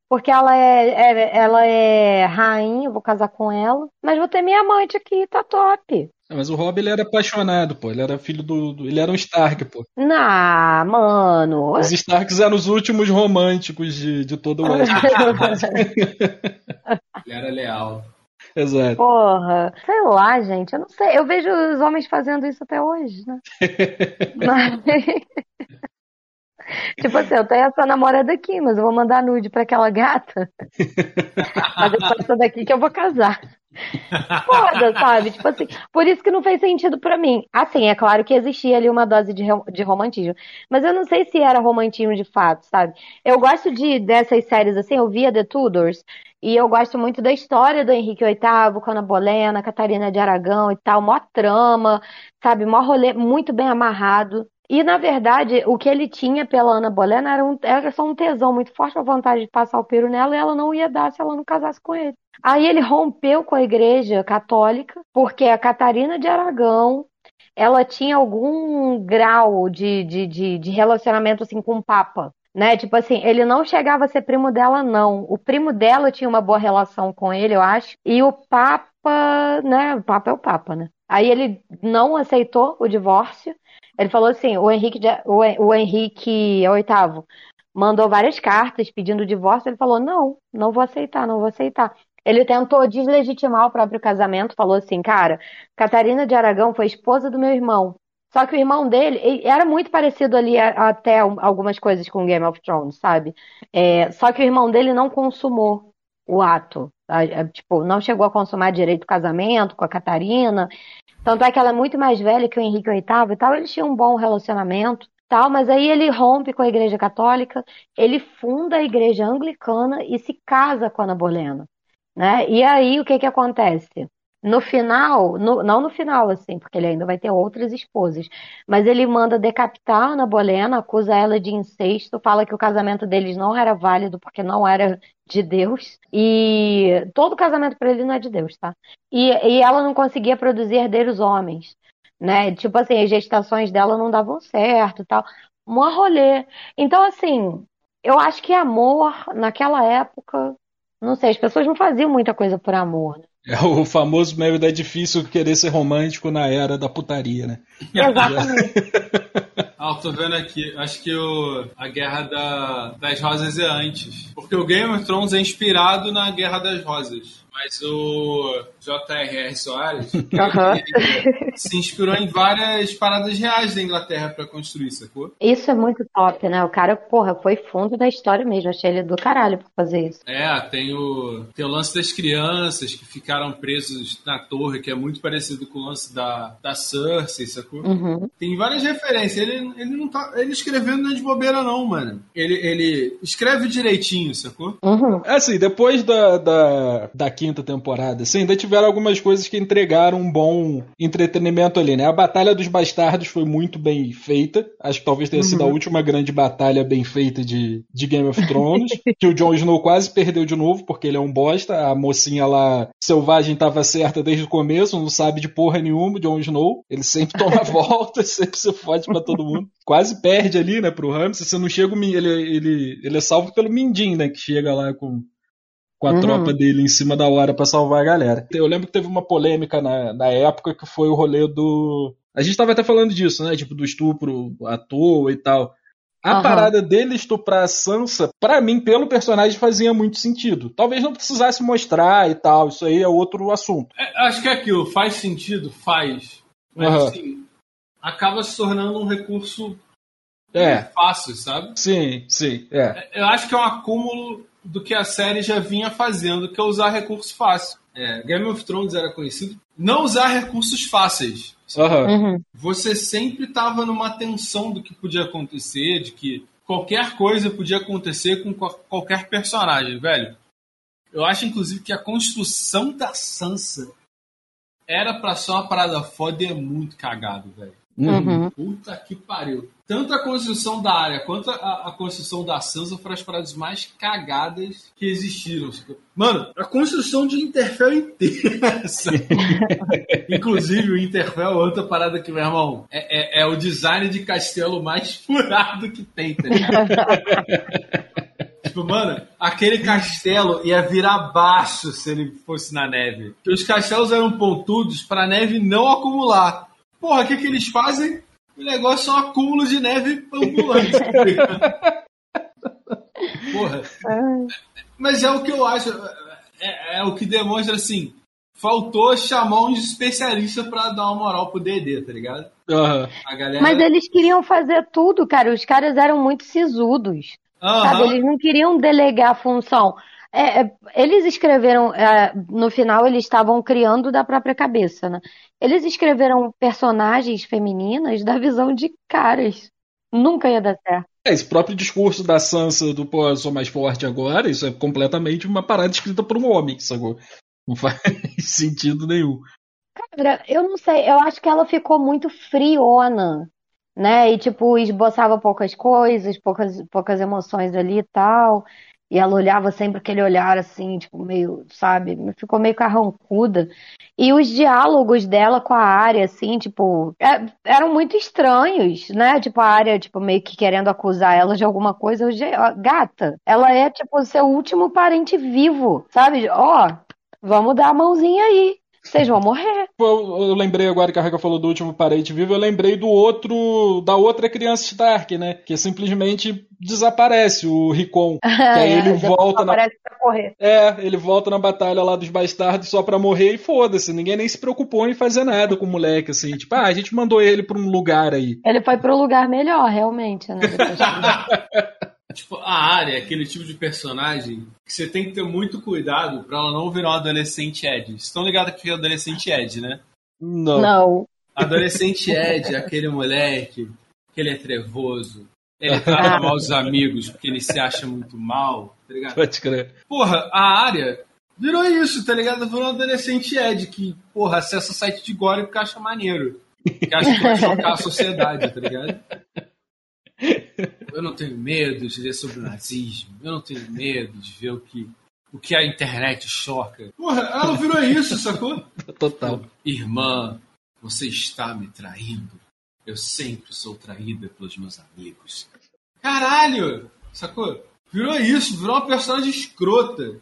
porque ela é, é- ela é rainha, eu vou casar com ela, mas vou ter minha amante aqui, tá top. É, Mas o Rob ele era apaixonado, pô. Ele era filho do. do- ele era um Stark, pô. Nah, mano. Os Starks eram os últimos românticos de, de todo o West. Ele era leal. Exato. Porra, sei lá, gente, eu não sei. Eu vejo os homens fazendo isso até hoje, né? Mas... Tipo assim, eu tenho essa namorada aqui, mas eu vou mandar nude pra aquela gata. Mas é só essa daqui que eu vou casar. Foda, sabe? Tipo assim, por isso que não fez sentido pra mim. Assim, é claro que existia ali uma dose de, de romantismo, mas eu não sei se era romantismo de fato, sabe? Eu gosto de dessas séries assim, eu via The Tudors, e eu gosto muito da história do Henrique VIII, Ana Bolena, Catarina de Aragão e tal, mó trama, sabe? Mó rolê muito bem amarrado. E, na verdade, o que ele tinha pela Ana Bolena era, um, era só um tesão muito forte, uma vontade de passar o piro nela, e ela não ia dar se ela não casasse com ele. Aí ele rompeu com a igreja católica, porque a Catarina de Aragão, ela tinha algum grau de, de, de, de relacionamento, assim, com o Papa. Né? Tipo assim, ele não chegava a ser primo dela, não. O primo dela tinha uma boa relação com ele, eu acho. E o Papa, né? O Papa é o Papa, né? Aí ele não aceitou o divórcio. Ele falou assim: o Henrique, o, Hen- o Henrique VIII mandou várias cartas pedindo divórcio. Ele falou: não, não vou aceitar, não vou aceitar. Ele tentou deslegitimar o próprio casamento, falou assim: cara, Catarina de Aragão foi esposa do meu irmão. Só que o irmão dele ele era muito parecido ali até um- algumas coisas com Game of Thrones, sabe? É, só que o irmão dele não consumou o ato. Tipo, não chegou a consumar direito o casamento com a Catarina. Tanto é que ela é muito mais velha que o Henrique VIII e tal. Eles tinham um bom relacionamento, tal. Mas aí ele rompe com a Igreja Católica, ele funda a Igreja Anglicana e se casa com a Ana Bolena, né? E aí o que que acontece? No final, no- não no final, assim, porque ele ainda vai ter outras esposas, mas ele manda decapitar Ana Bolena, acusa ela de incesto, fala que o casamento deles não era válido porque não era de Deus, e todo casamento para ele não é de Deus, tá? E, e ela não conseguia produzir herdeiros homens, né? Tipo assim, as gestações dela não davam certo tal. Um rolê. Então, assim, eu acho que amor, naquela época, não sei, as pessoas não faziam muita coisa por amor, né? É o famoso meme da difícil querer ser romântico na era da putaria, né? Exatamente. Ah, eu tô vendo aqui. Acho que o, a Guerra da- das Rosas é antes. Porque o Game of Thrones é inspirado na Guerra das Rosas. Mas o J.R.R. Soares ele se inspirou em várias paradas reais da Inglaterra pra construir, sacou? Isso é muito top, né? O cara, porra, foi fundo da história mesmo. Achei ele do caralho pra fazer isso. É, tem o, tem o lance das crianças que ficaram presos na torre, que é muito parecido com o lance da, da Cersei, sacou? Uhum. Tem várias referências. Ele, ele não tá. Ele escrevendo não é de bobeira, não, mano. Ele, ele escreve direitinho, sacou? Uhum. Assim, depois da, da, da quinta temporada, assim, ainda tiveram algumas coisas que entregaram um bom entretenimento ali, né? A Batalha dos Bastardos foi muito bem feita. Acho que talvez tenha sido a última grande batalha bem feita de, de Game of Thrones. que o Jon Snow quase perdeu de novo, porque ele é um bosta. A mocinha lá, selvagem, tava certa desde o começo, não sabe de porra nenhuma, o Jon Snow. Ele sempre toma volta, sempre se fode pra todo mundo. Quase perde ali, né, pro Ramsay. Você não chega, ele, ele, ele é salvo pelo Mindin, né, que chega lá com com a Uhum. tropa dele em cima da hora pra salvar a galera. Eu lembro que teve uma polêmica na, na época que foi o rolê do. A gente tava até falando disso, né? Tipo, do estupro à toa e tal. A Aham. parada dele estuprar a Sansa, pra mim, pelo personagem, fazia muito sentido. Talvez não precisasse mostrar e tal, isso aí é outro assunto. É, acho que é aquilo, faz sentido? Faz. Mas Aham. assim, acaba se tornando um recurso É, fácil, sabe? sim, sim, é. Eu acho que é um acúmulo do que a série já vinha fazendo, que é usar recurso fácil. É, Game of Thrones era conhecido não usar recursos fáceis. Uhum. Você sempre estava numa tensão do que podia acontecer, de que qualquer coisa podia acontecer com qual- qualquer personagem, velho. Eu acho, inclusive, que a construção da Sansa era pra ser uma parada foda e é muito cagado, velho. Uhum. Puta que pariu. Tanto a construção da área quanto a, a construção da Sansa foram as paradas mais cagadas que existiram. Mano, a construção de Interfell inteira. Inclusive, o Interfell é outra parada que, meu irmão, é, é- é o design de castelo mais furado que tem, tá? Tipo, mano, aquele castelo ia virar baixo se ele fosse na neve. Porque os castelos eram pontudos pra neve não acumular. Porra, o que, que eles fazem? O negócio é um acúmulo de neve ambulante. Porra. Mas é o que eu acho. É, é o que demonstra assim. Faltou chamar uns especialistas pra dar uma moral pro DD, tá ligado? A galera. Mas eles queriam fazer tudo, cara. Os caras eram muito sisudos. Aham. Sabe? Eles não queriam delegar a função. É, é, eles escreveram, é, no final eles estavam criando da própria cabeça, né? Eles escreveram personagens femininas da visão de caras. Nunca ia dar certo. É, esse próprio discurso da Sansa do pô, eu sou mais forte agora, isso é completamente uma parada escrita por um homem, sacou? Não faz sentido nenhum. Cara, eu não sei, eu acho que ela ficou muito friona, né? E tipo, esboçava poucas coisas, poucas, poucas emoções ali e tal. E ela olhava sempre aquele olhar assim, tipo, meio, sabe? Ficou meio carrancuda. E os diálogos dela com a área, assim, tipo, é- eram muito estranhos, né? Tipo, a área, tipo, meio que querendo acusar ela de alguma coisa. Eu, "Ge- ó, Gata, ela é, tipo, seu último parente vivo, sabe? Ó, vamos dar a mãozinha aí. Vocês vão morrer. Eu, eu lembrei agora que a Raga falou do último parente vivo, eu lembrei do outro, da outra criança Stark, né? Que simplesmente desaparece, o Ricon. Que aí ele É, depois volta na. É, ele volta na batalha lá dos bastardos só pra morrer e foda-se. Ninguém nem se preocupou em fazer nada com o moleque, assim. Tipo, ah, a gente mandou ele pra um lugar aí. Ele foi pro lugar melhor, realmente, né? Depois- Tipo, a área é aquele tipo de personagem que você tem que ter muito cuidado pra ela não virar um adolescente Ed. Vocês estão ligados que é adolescente Ed, né? Não. Não. Adolescente Ed é aquele moleque que ele é trevoso, ele trata Ah. mal os amigos porque ele se acha muito mal, tá ligado? Pode crer. Porra, a área virou isso, tá ligado? Virou um adolescente Ed que, porra, acessa site de gore porque acha maneiro. Que acha que vai chocar a sociedade, tá ligado? Eu não tenho medo de ler sobre o nazismo. Eu não tenho medo de ver o que, o que a internet choca. Porra, ela virou isso, sacou? Total. Irmã, você está me traindo. Eu sempre sou traída pelos meus amigos. Caralho! Sacou? Virou isso, virou uma personagem escrota.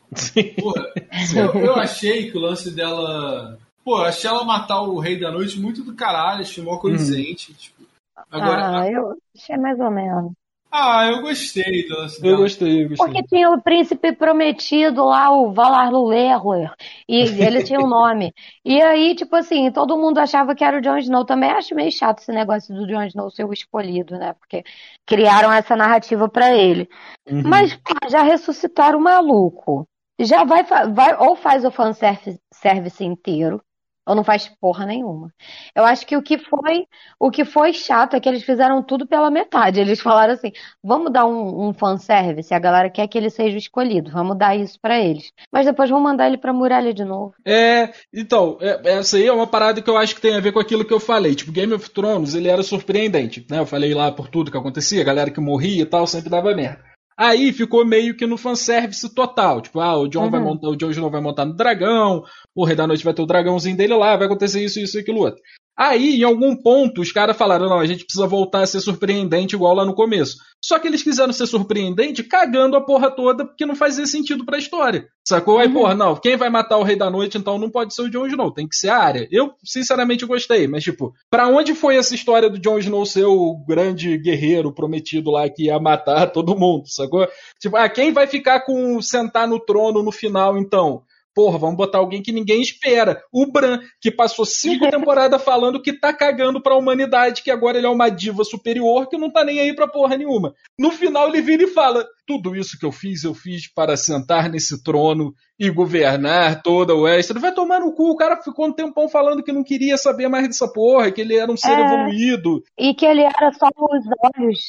Porra, eu, eu achei que o lance dela. Pô, eu achei ela matar o Rei da Noite muito do caralho, achei mó condizente. Tipo, agora, ah, eu achei mais ou menos. Ah, eu gostei Eu gostei, eu gostei. Porque tinha o príncipe prometido lá, o Valar Lulerler, e ele tinha um nome. E aí, tipo assim, todo mundo achava que era o Jon Snow. Também acho meio chato esse negócio do Jon Snow ser o escolhido, né? Porque criaram essa narrativa pra ele. Uhum. Mas pá, já ressuscitaram o maluco. Já vai, vai ou faz o fanservice service inteiro, ou não faz porra nenhuma. Eu acho que o que foi, o que foi chato é que eles fizeram tudo pela metade. Eles falaram assim: vamos dar um, um fanservice, a galera quer que ele seja escolhido, vamos dar isso pra eles. Mas depois vamos mandar ele pra muralha de novo. É, então, é- essa aí é uma parada que eu acho que tem a ver com aquilo que eu falei. Tipo, Game of Thrones, ele era surpreendente, né? Eu falei lá por tudo que acontecia, a galera que morria e tal, sempre dava merda. Aí ficou meio que no fanservice total. Tipo, ah, o John Uhum. vai montar, o Jon Snow vai montar no dragão, o Rei da Noite vai ter o dragãozinho dele lá, vai acontecer isso, isso e aquilo outro. Aí, em algum ponto, os caras falaram, não, a gente precisa voltar a ser surpreendente igual lá no começo. Só que eles quiseram ser surpreendente cagando a porra toda, porque não fazia sentido pra história. Sacou? Aí, Uhum. porra, não, quem vai matar o Rei da Noite, então não pode ser o Jon Snow, tem que ser a área. Eu, sinceramente, gostei, mas, tipo, pra onde foi essa história do Jon Snow ser o grande guerreiro prometido lá que ia matar todo mundo, sacou? Tipo, ah, quem vai ficar com sentar no trono no final, então? Porra, vamos botar alguém que ninguém espera. O Bran, que passou cinco temporadas falando que tá cagando pra humanidade, que agora ele é uma diva superior que não tá nem aí pra porra nenhuma. No final ele vira e fala: tudo isso que eu fiz, eu fiz para sentar nesse trono e governar toda o Westeros. Vai tomar no cu, o cara ficou um tempão falando que não queria saber mais dessa porra, que ele era um ser É. evoluído. E que ele era só os olhos,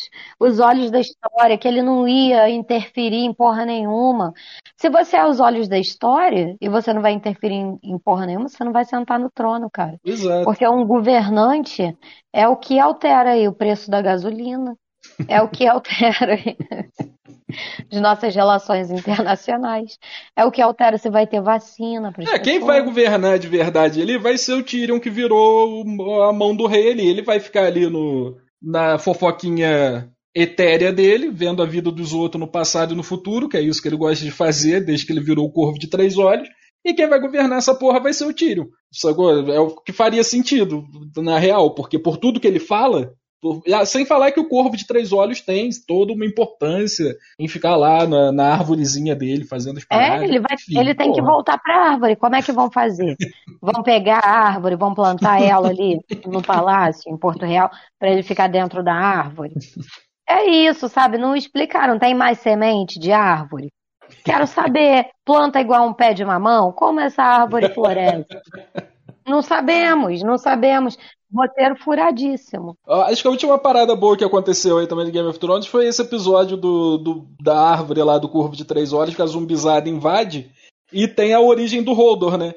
os olhos da história, que ele não ia interferir em porra nenhuma. Se você é os olhos da história e você não vai interferir em, em porra nenhuma, você não vai sentar no trono, cara. Exato. Porque um governante é o que altera aí o preço da gasolina, é o que altera as nossas relações internacionais, é o que altera se vai ter vacina É, quem vai governar de verdade ali vai ser o Tyrion que virou a mão do rei ali. Ele vai ficar ali no, na fofoquinha etérea dele, vendo a vida dos outros no passado e no futuro, que é isso que ele gosta de fazer desde que ele virou o Corvo de Três Olhos. E quem vai governar essa porra vai ser o Tyrion. Sacou? É o que faria sentido, na real, porque por tudo que ele fala, sem falar que o Corvo de Três Olhos tem toda uma importância em ficar lá na, na árvorezinha dele, fazendo as paradas. É, ele, vai, Enfim, ele tem que voltar pra árvore. Como é que vão fazer? Vão pegar a árvore, vão plantar ela ali no palácio, em Porto Real, pra ele ficar dentro da árvore. É isso, sabe? Não explicaram. Tem mais semente de árvore? Quero saber. Planta igual um pé de mamão? Como essa árvore floresce? Não sabemos, não sabemos. Roteiro furadíssimo. Ah, Acho que a última parada boa que aconteceu aí também de Game of Thrones foi esse episódio do, do- da árvore lá do Corvo de Três Olhos que a zumbizada invade e tem a origem do Holdor, né?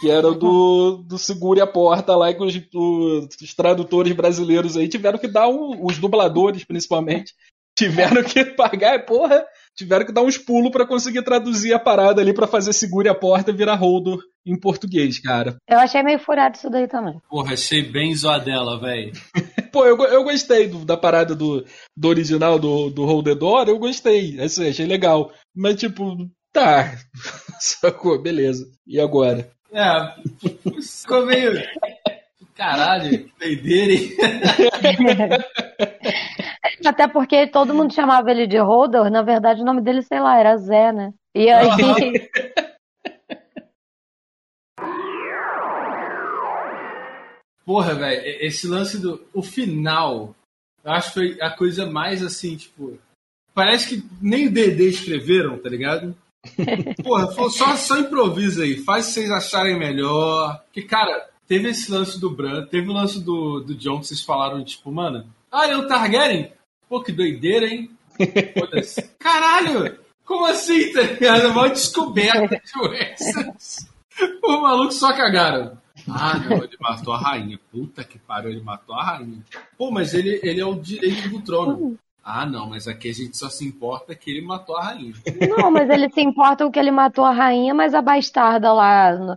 Que era do, do Segure a Porta lá que os, os tradutores brasileiros aí tiveram que dar um, os dubladores principalmente tiveram que pagar, porra, tiveram que dar uns pulos pra conseguir traduzir a parada ali pra fazer Segure a Porta virar Holdor em português, cara. Eu achei meio furado isso daí também. Porra, achei bem zoadela, velho. Pô, eu, eu gostei do- da parada do, do original do, do Holdedor, eu gostei, assim, achei legal. Mas, tipo, tá. Sacou, beleza. E agora? É, ficou meio. Caralho, que doideira, hein? Até porque todo mundo chamava ele de Hodor, na verdade o nome dele, sei lá, era Zé, né? E aí, Porra, velho, esse lance do. O final, eu acho que foi a coisa mais assim, tipo. Parece que nem o DD escreveram, tá ligado? Porra, só, só improvisa aí, faz vocês acharem melhor. Que, cara, teve esse lance do Bran, teve o lance do, do John que vocês falaram, tipo, mano, ah, ele é o Targaryen? Pô, que doideira, hein? Caralho! Como assim, tá ligado? Uma descoberta de. O maluco só cagaram. Ah, não, ele matou a rainha. Puta que pariu, ele matou a rainha. Pô, mas ele, ele é o direito do trono. Ah, não, mas aqui a gente só se importa que ele matou a rainha. não, mas ele se importa o que ele matou a rainha, mas a bastarda lá,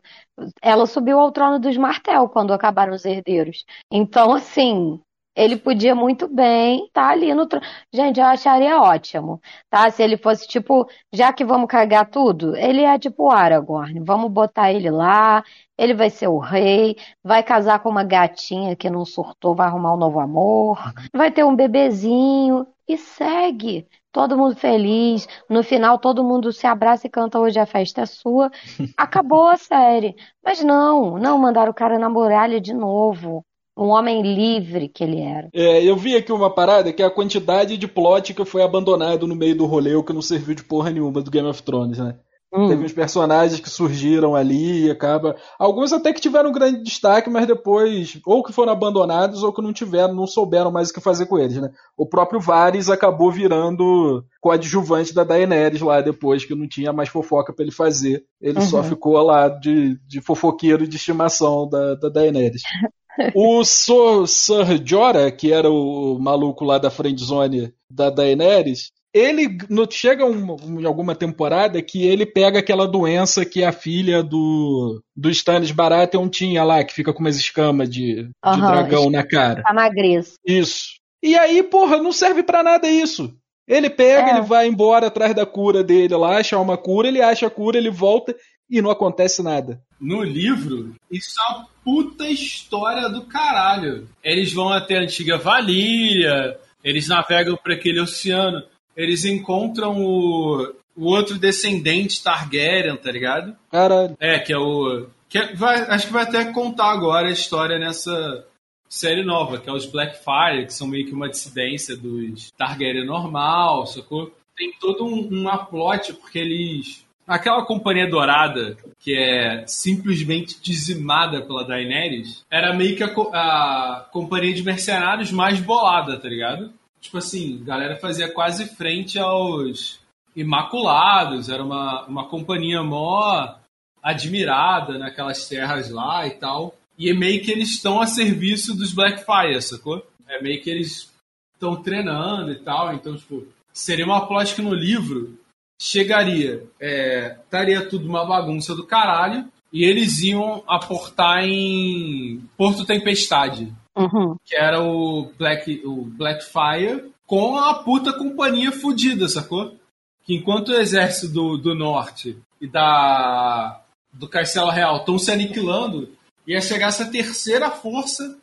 ela subiu ao trono dos Martel quando acabaram os herdeiros. Então, assim, ele podia muito bem estar ali no trono. Gente, eu acharia ótimo, tá? Se ele fosse tipo, já que vamos cagar tudo, ele é tipo o Aragorn, vamos botar ele lá, ele vai ser o rei, vai casar com uma gatinha que não surtou, vai arrumar um novo amor, vai ter um bebezinho e segue. Todo mundo feliz. No final, todo mundo se abraça e canta Hoje a festa é sua. Acabou a série. Mas não, não mandaram o cara na muralha de novo. Um homem livre que ele era. É, eu vi aqui uma parada que é a quantidade de plot que foi abandonado no meio do rolê, o que não serviu de porra nenhuma do Game of Thrones, né? Hum. Teve uns personagens que surgiram ali e acaba. Alguns até que tiveram um grande destaque, mas depois, ou que foram abandonados, ou que não tiveram, não souberam mais o que fazer com eles, né? O próprio Varys acabou virando coadjuvante da Daenerys lá depois, que não tinha mais fofoca pra ele fazer. Ele só Uhum. ficou lá de, de fofoqueiro de estimação da, da Daenerys. O Sor, Sir Jorah, que era o maluco lá da friendzone da Daenerys, ele chega um- em alguma temporada que ele pega aquela doença que a filha do, do Stannis Baratheon tinha lá, que fica com umas escamas de, de Aham, dragão na cara. Tá magriço. Isso. E aí, porra, não serve pra nada isso. Ele pega, É. ele vai embora atrás da cura dele lá, achar uma cura, ele acha a cura, ele volta e não acontece nada. No livro, isso é uma puta história do caralho. Eles vão até a antiga Valíria, eles navegam para aquele oceano, eles encontram o, o outro descendente Targaryen, tá ligado? Caralho. É, que é o. Que é- vai, acho que vai até contar agora a história nessa série nova, que é os Blackfire, que são meio que uma dissidência dos Targaryen normal, sacou? Tem todo um, uma plot, porque eles. Aquela companhia dourada, que é simplesmente dizimada pela Daenerys, era meio que a, a companhia de mercenários mais bolada, tá ligado? Tipo assim, a galera fazia quase frente aos Imaculados, era uma, uma companhia mó admirada naquelas terras lá e tal. E é meio que eles estão a serviço dos Blackfire, sacou? É meio que eles estão treinando e tal. Então, tipo, seria uma plot que no livro chegaria, é, estaria tudo uma bagunça do caralho, e eles iam aportar em Porto Tempestade, Uhum. que era o Black, o Blackfire, com a puta companhia fudida, sacou? Que enquanto o exército do, do norte e da do Castelo Real estão se aniquilando, ia chegar essa terceira força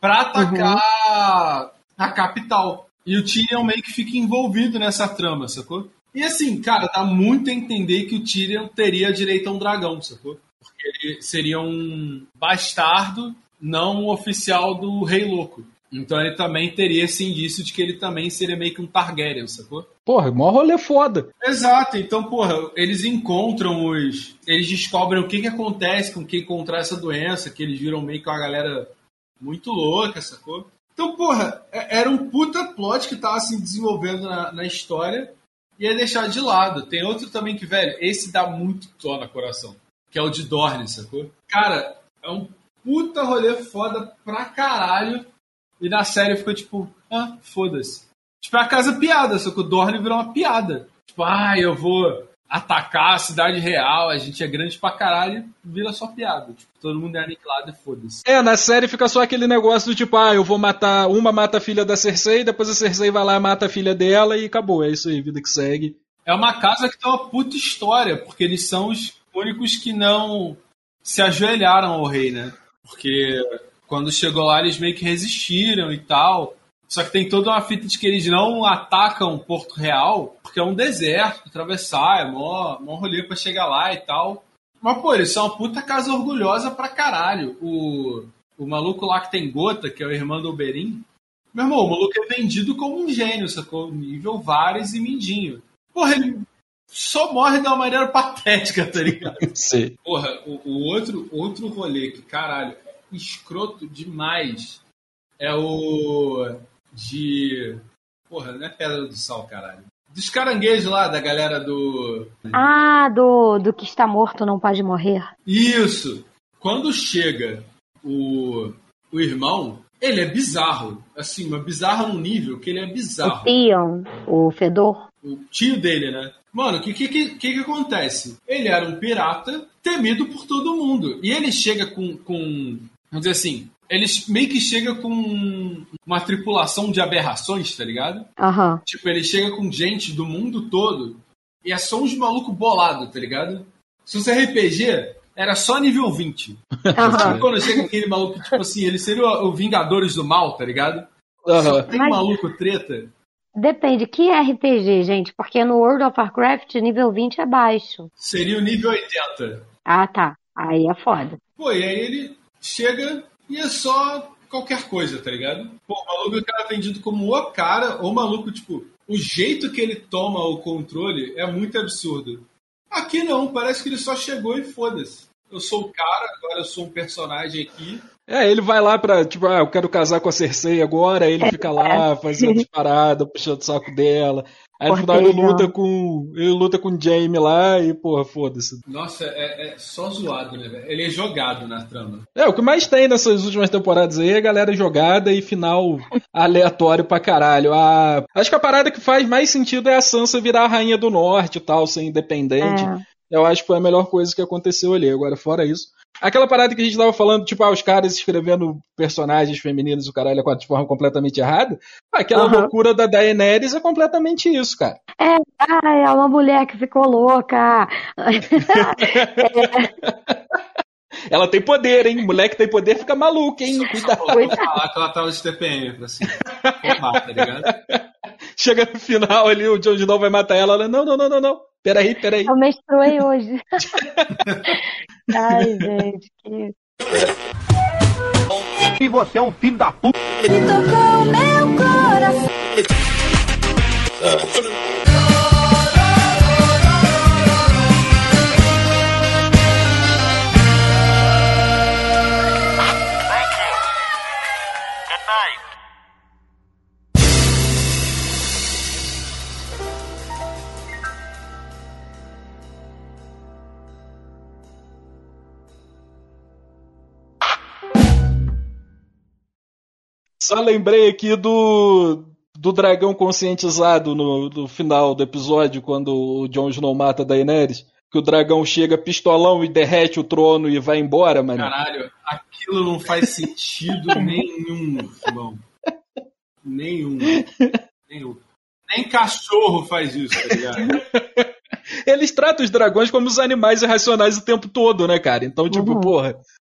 para atacar a capital. E o Tyrion meio que fica envolvido nessa trama, sacou? E assim, cara, dá muito a entender que o Tyrion teria direito a um dragão, sacou? Porque ele seria um bastardo não um oficial do Rei Louco. Então ele também teria esse indício de que ele também seria meio que um Targaryen, sacou? Porra, mó rolê foda. Exato, então, porra, eles encontram os. Eles descobrem o que, que acontece com quem contrai essa doença, que eles viram meio que uma galera muito louca, sacou? Então, porra, é- era um puta plot que tava se desenvolvendo na, na história e ia deixar de lado. Tem outro também que, velho, esse dá muito tó no coração, que é o de Dorne, sacou? Cara, é um puta rolê foda pra caralho. E na série ficou tipo, ah, foda-se. Tipo, é a casa piada, só que o Dorne virou uma piada. Tipo, ah, eu vou atacar a cidade real, a gente é grande pra caralho, vira só piada. Tipo, todo mundo é aniquilado e foda-se. É, na série fica só aquele negócio do tipo, ah, eu vou matar. Uma mata a filha da Cersei, depois a Cersei vai lá e mata a filha dela e acabou. É isso aí, vida que segue. É uma casa que tem uma puta história, porque eles são os únicos que não se ajoelharam ao rei, né? Porque quando chegou lá eles meio que resistiram e tal. Só que tem toda uma fita de que eles não atacam Porto Real, porque é um deserto pra atravessar, é mó, mó rolê pra chegar lá e tal. Mas, pô, eles são uma puta casa orgulhosa pra caralho. O, o maluco lá que tem gota, que é o irmão do Oberyn, meu irmão, o maluco é vendido como um gênio, sacou? Nível Vares e Mindinho. Porra, ele só morre de uma maneira patética, tá ligado? Sim. Porra, o, o outro, outro rolê que, caralho, é escroto demais é o de. Porra, não é Pedra do Sal, caralho. Dos caranguejos lá, da galera do. Ah, do, do que está morto não pode morrer. Isso! Quando chega o, o irmão, ele é bizarro. Assim, mas bizarro num nível que ele é O bizarro. Theon, o fedor. o tio dele, né? Mano, o que, que, que, que que acontece? Ele era um pirata temido por todo mundo. E ele chega com. com vamos dizer assim. Ele meio que chega com uma tripulação de aberrações, tá ligado? Aham. Tipo, ele chega com gente do mundo todo e é só uns maluco bolado, tá ligado? Se fosse RPG, era só nível 20. Aham. Sabe quando chega aquele maluco, tipo assim, ele seria o, Vingadores do Mal, tá ligado? Só Aham. tem Mas- maluco treta. Depende, que RPG, gente? Porque no World of Warcraft, nível 20 é baixo. Seria o nível 80. Ah, tá. Aí é foda. Pô, e aí ele chega e é só qualquer coisa, tá ligado? Pô, o maluco é cara vendido como o cara, ou maluco, tipo, o jeito que ele toma o controle é muito absurdo. Aqui não, parece que ele só chegou e foda-se. Eu sou o cara, agora eu sou um personagem aqui. É, ele vai lá pra, tipo, ah, eu quero casar com a Cersei agora, aí ele fica lá fazendo as paradas, puxando o saco dela. Aí no final ele luta com. Ele luta com o Jaime lá e, porra, foda-se. Nossa, é, é só zoado, né, velho? Ele é jogado na trama. É, o que mais tem nessas últimas temporadas aí é galera jogada e final aleatório pra caralho. A... Acho que a parada que faz mais sentido é a Sansa virar a rainha do norte e tal, ser independente. É. Eu acho que foi a melhor coisa que aconteceu ali. Agora, fora isso. Aquela parada que a gente tava falando, tipo, ah, os caras escrevendo personagens femininos e o caralho de forma completamente errada. Aquela Aham. loucura da Daenerys é completamente isso, cara. Ai, é uma mulher que ficou louca. Ela tem poder, hein? Moleque tem poder, fica maluco, hein? Cuidado. Vou falar que ela tava de TPM se formar, tá ligado? Chega no final ali, o Jon Snow vai matar ela. Ela, não, não, não, não, não. Peraí, peraí. Eu menstruei hoje. Ai, gente, que. E você é um filho da puta. Só lembrei aqui do, do dragão conscientizado no, no final do episódio, quando o Jon Snow mata a Daenerys. Que o dragão chega pistolão e derrete o trono e vai embora, mano. Caralho, aquilo não faz sentido nenhum, irmão. Nenhum. Nenhum. Nem cachorro faz isso, tá ligado? Eles tratam os dragões como os animais irracionais o tempo todo, né, cara? Então, tipo, Uhum. porra,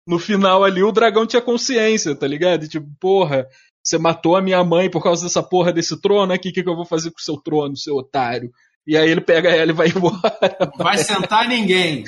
no final ali o dragão tinha consciência, tá ligado? E, tipo, porra, você matou a minha mãe por causa dessa porra desse trono aqui, o que, que eu vou fazer com o seu trono, seu otário? E aí ele pega ela e vai embora. Vai sentar ninguém.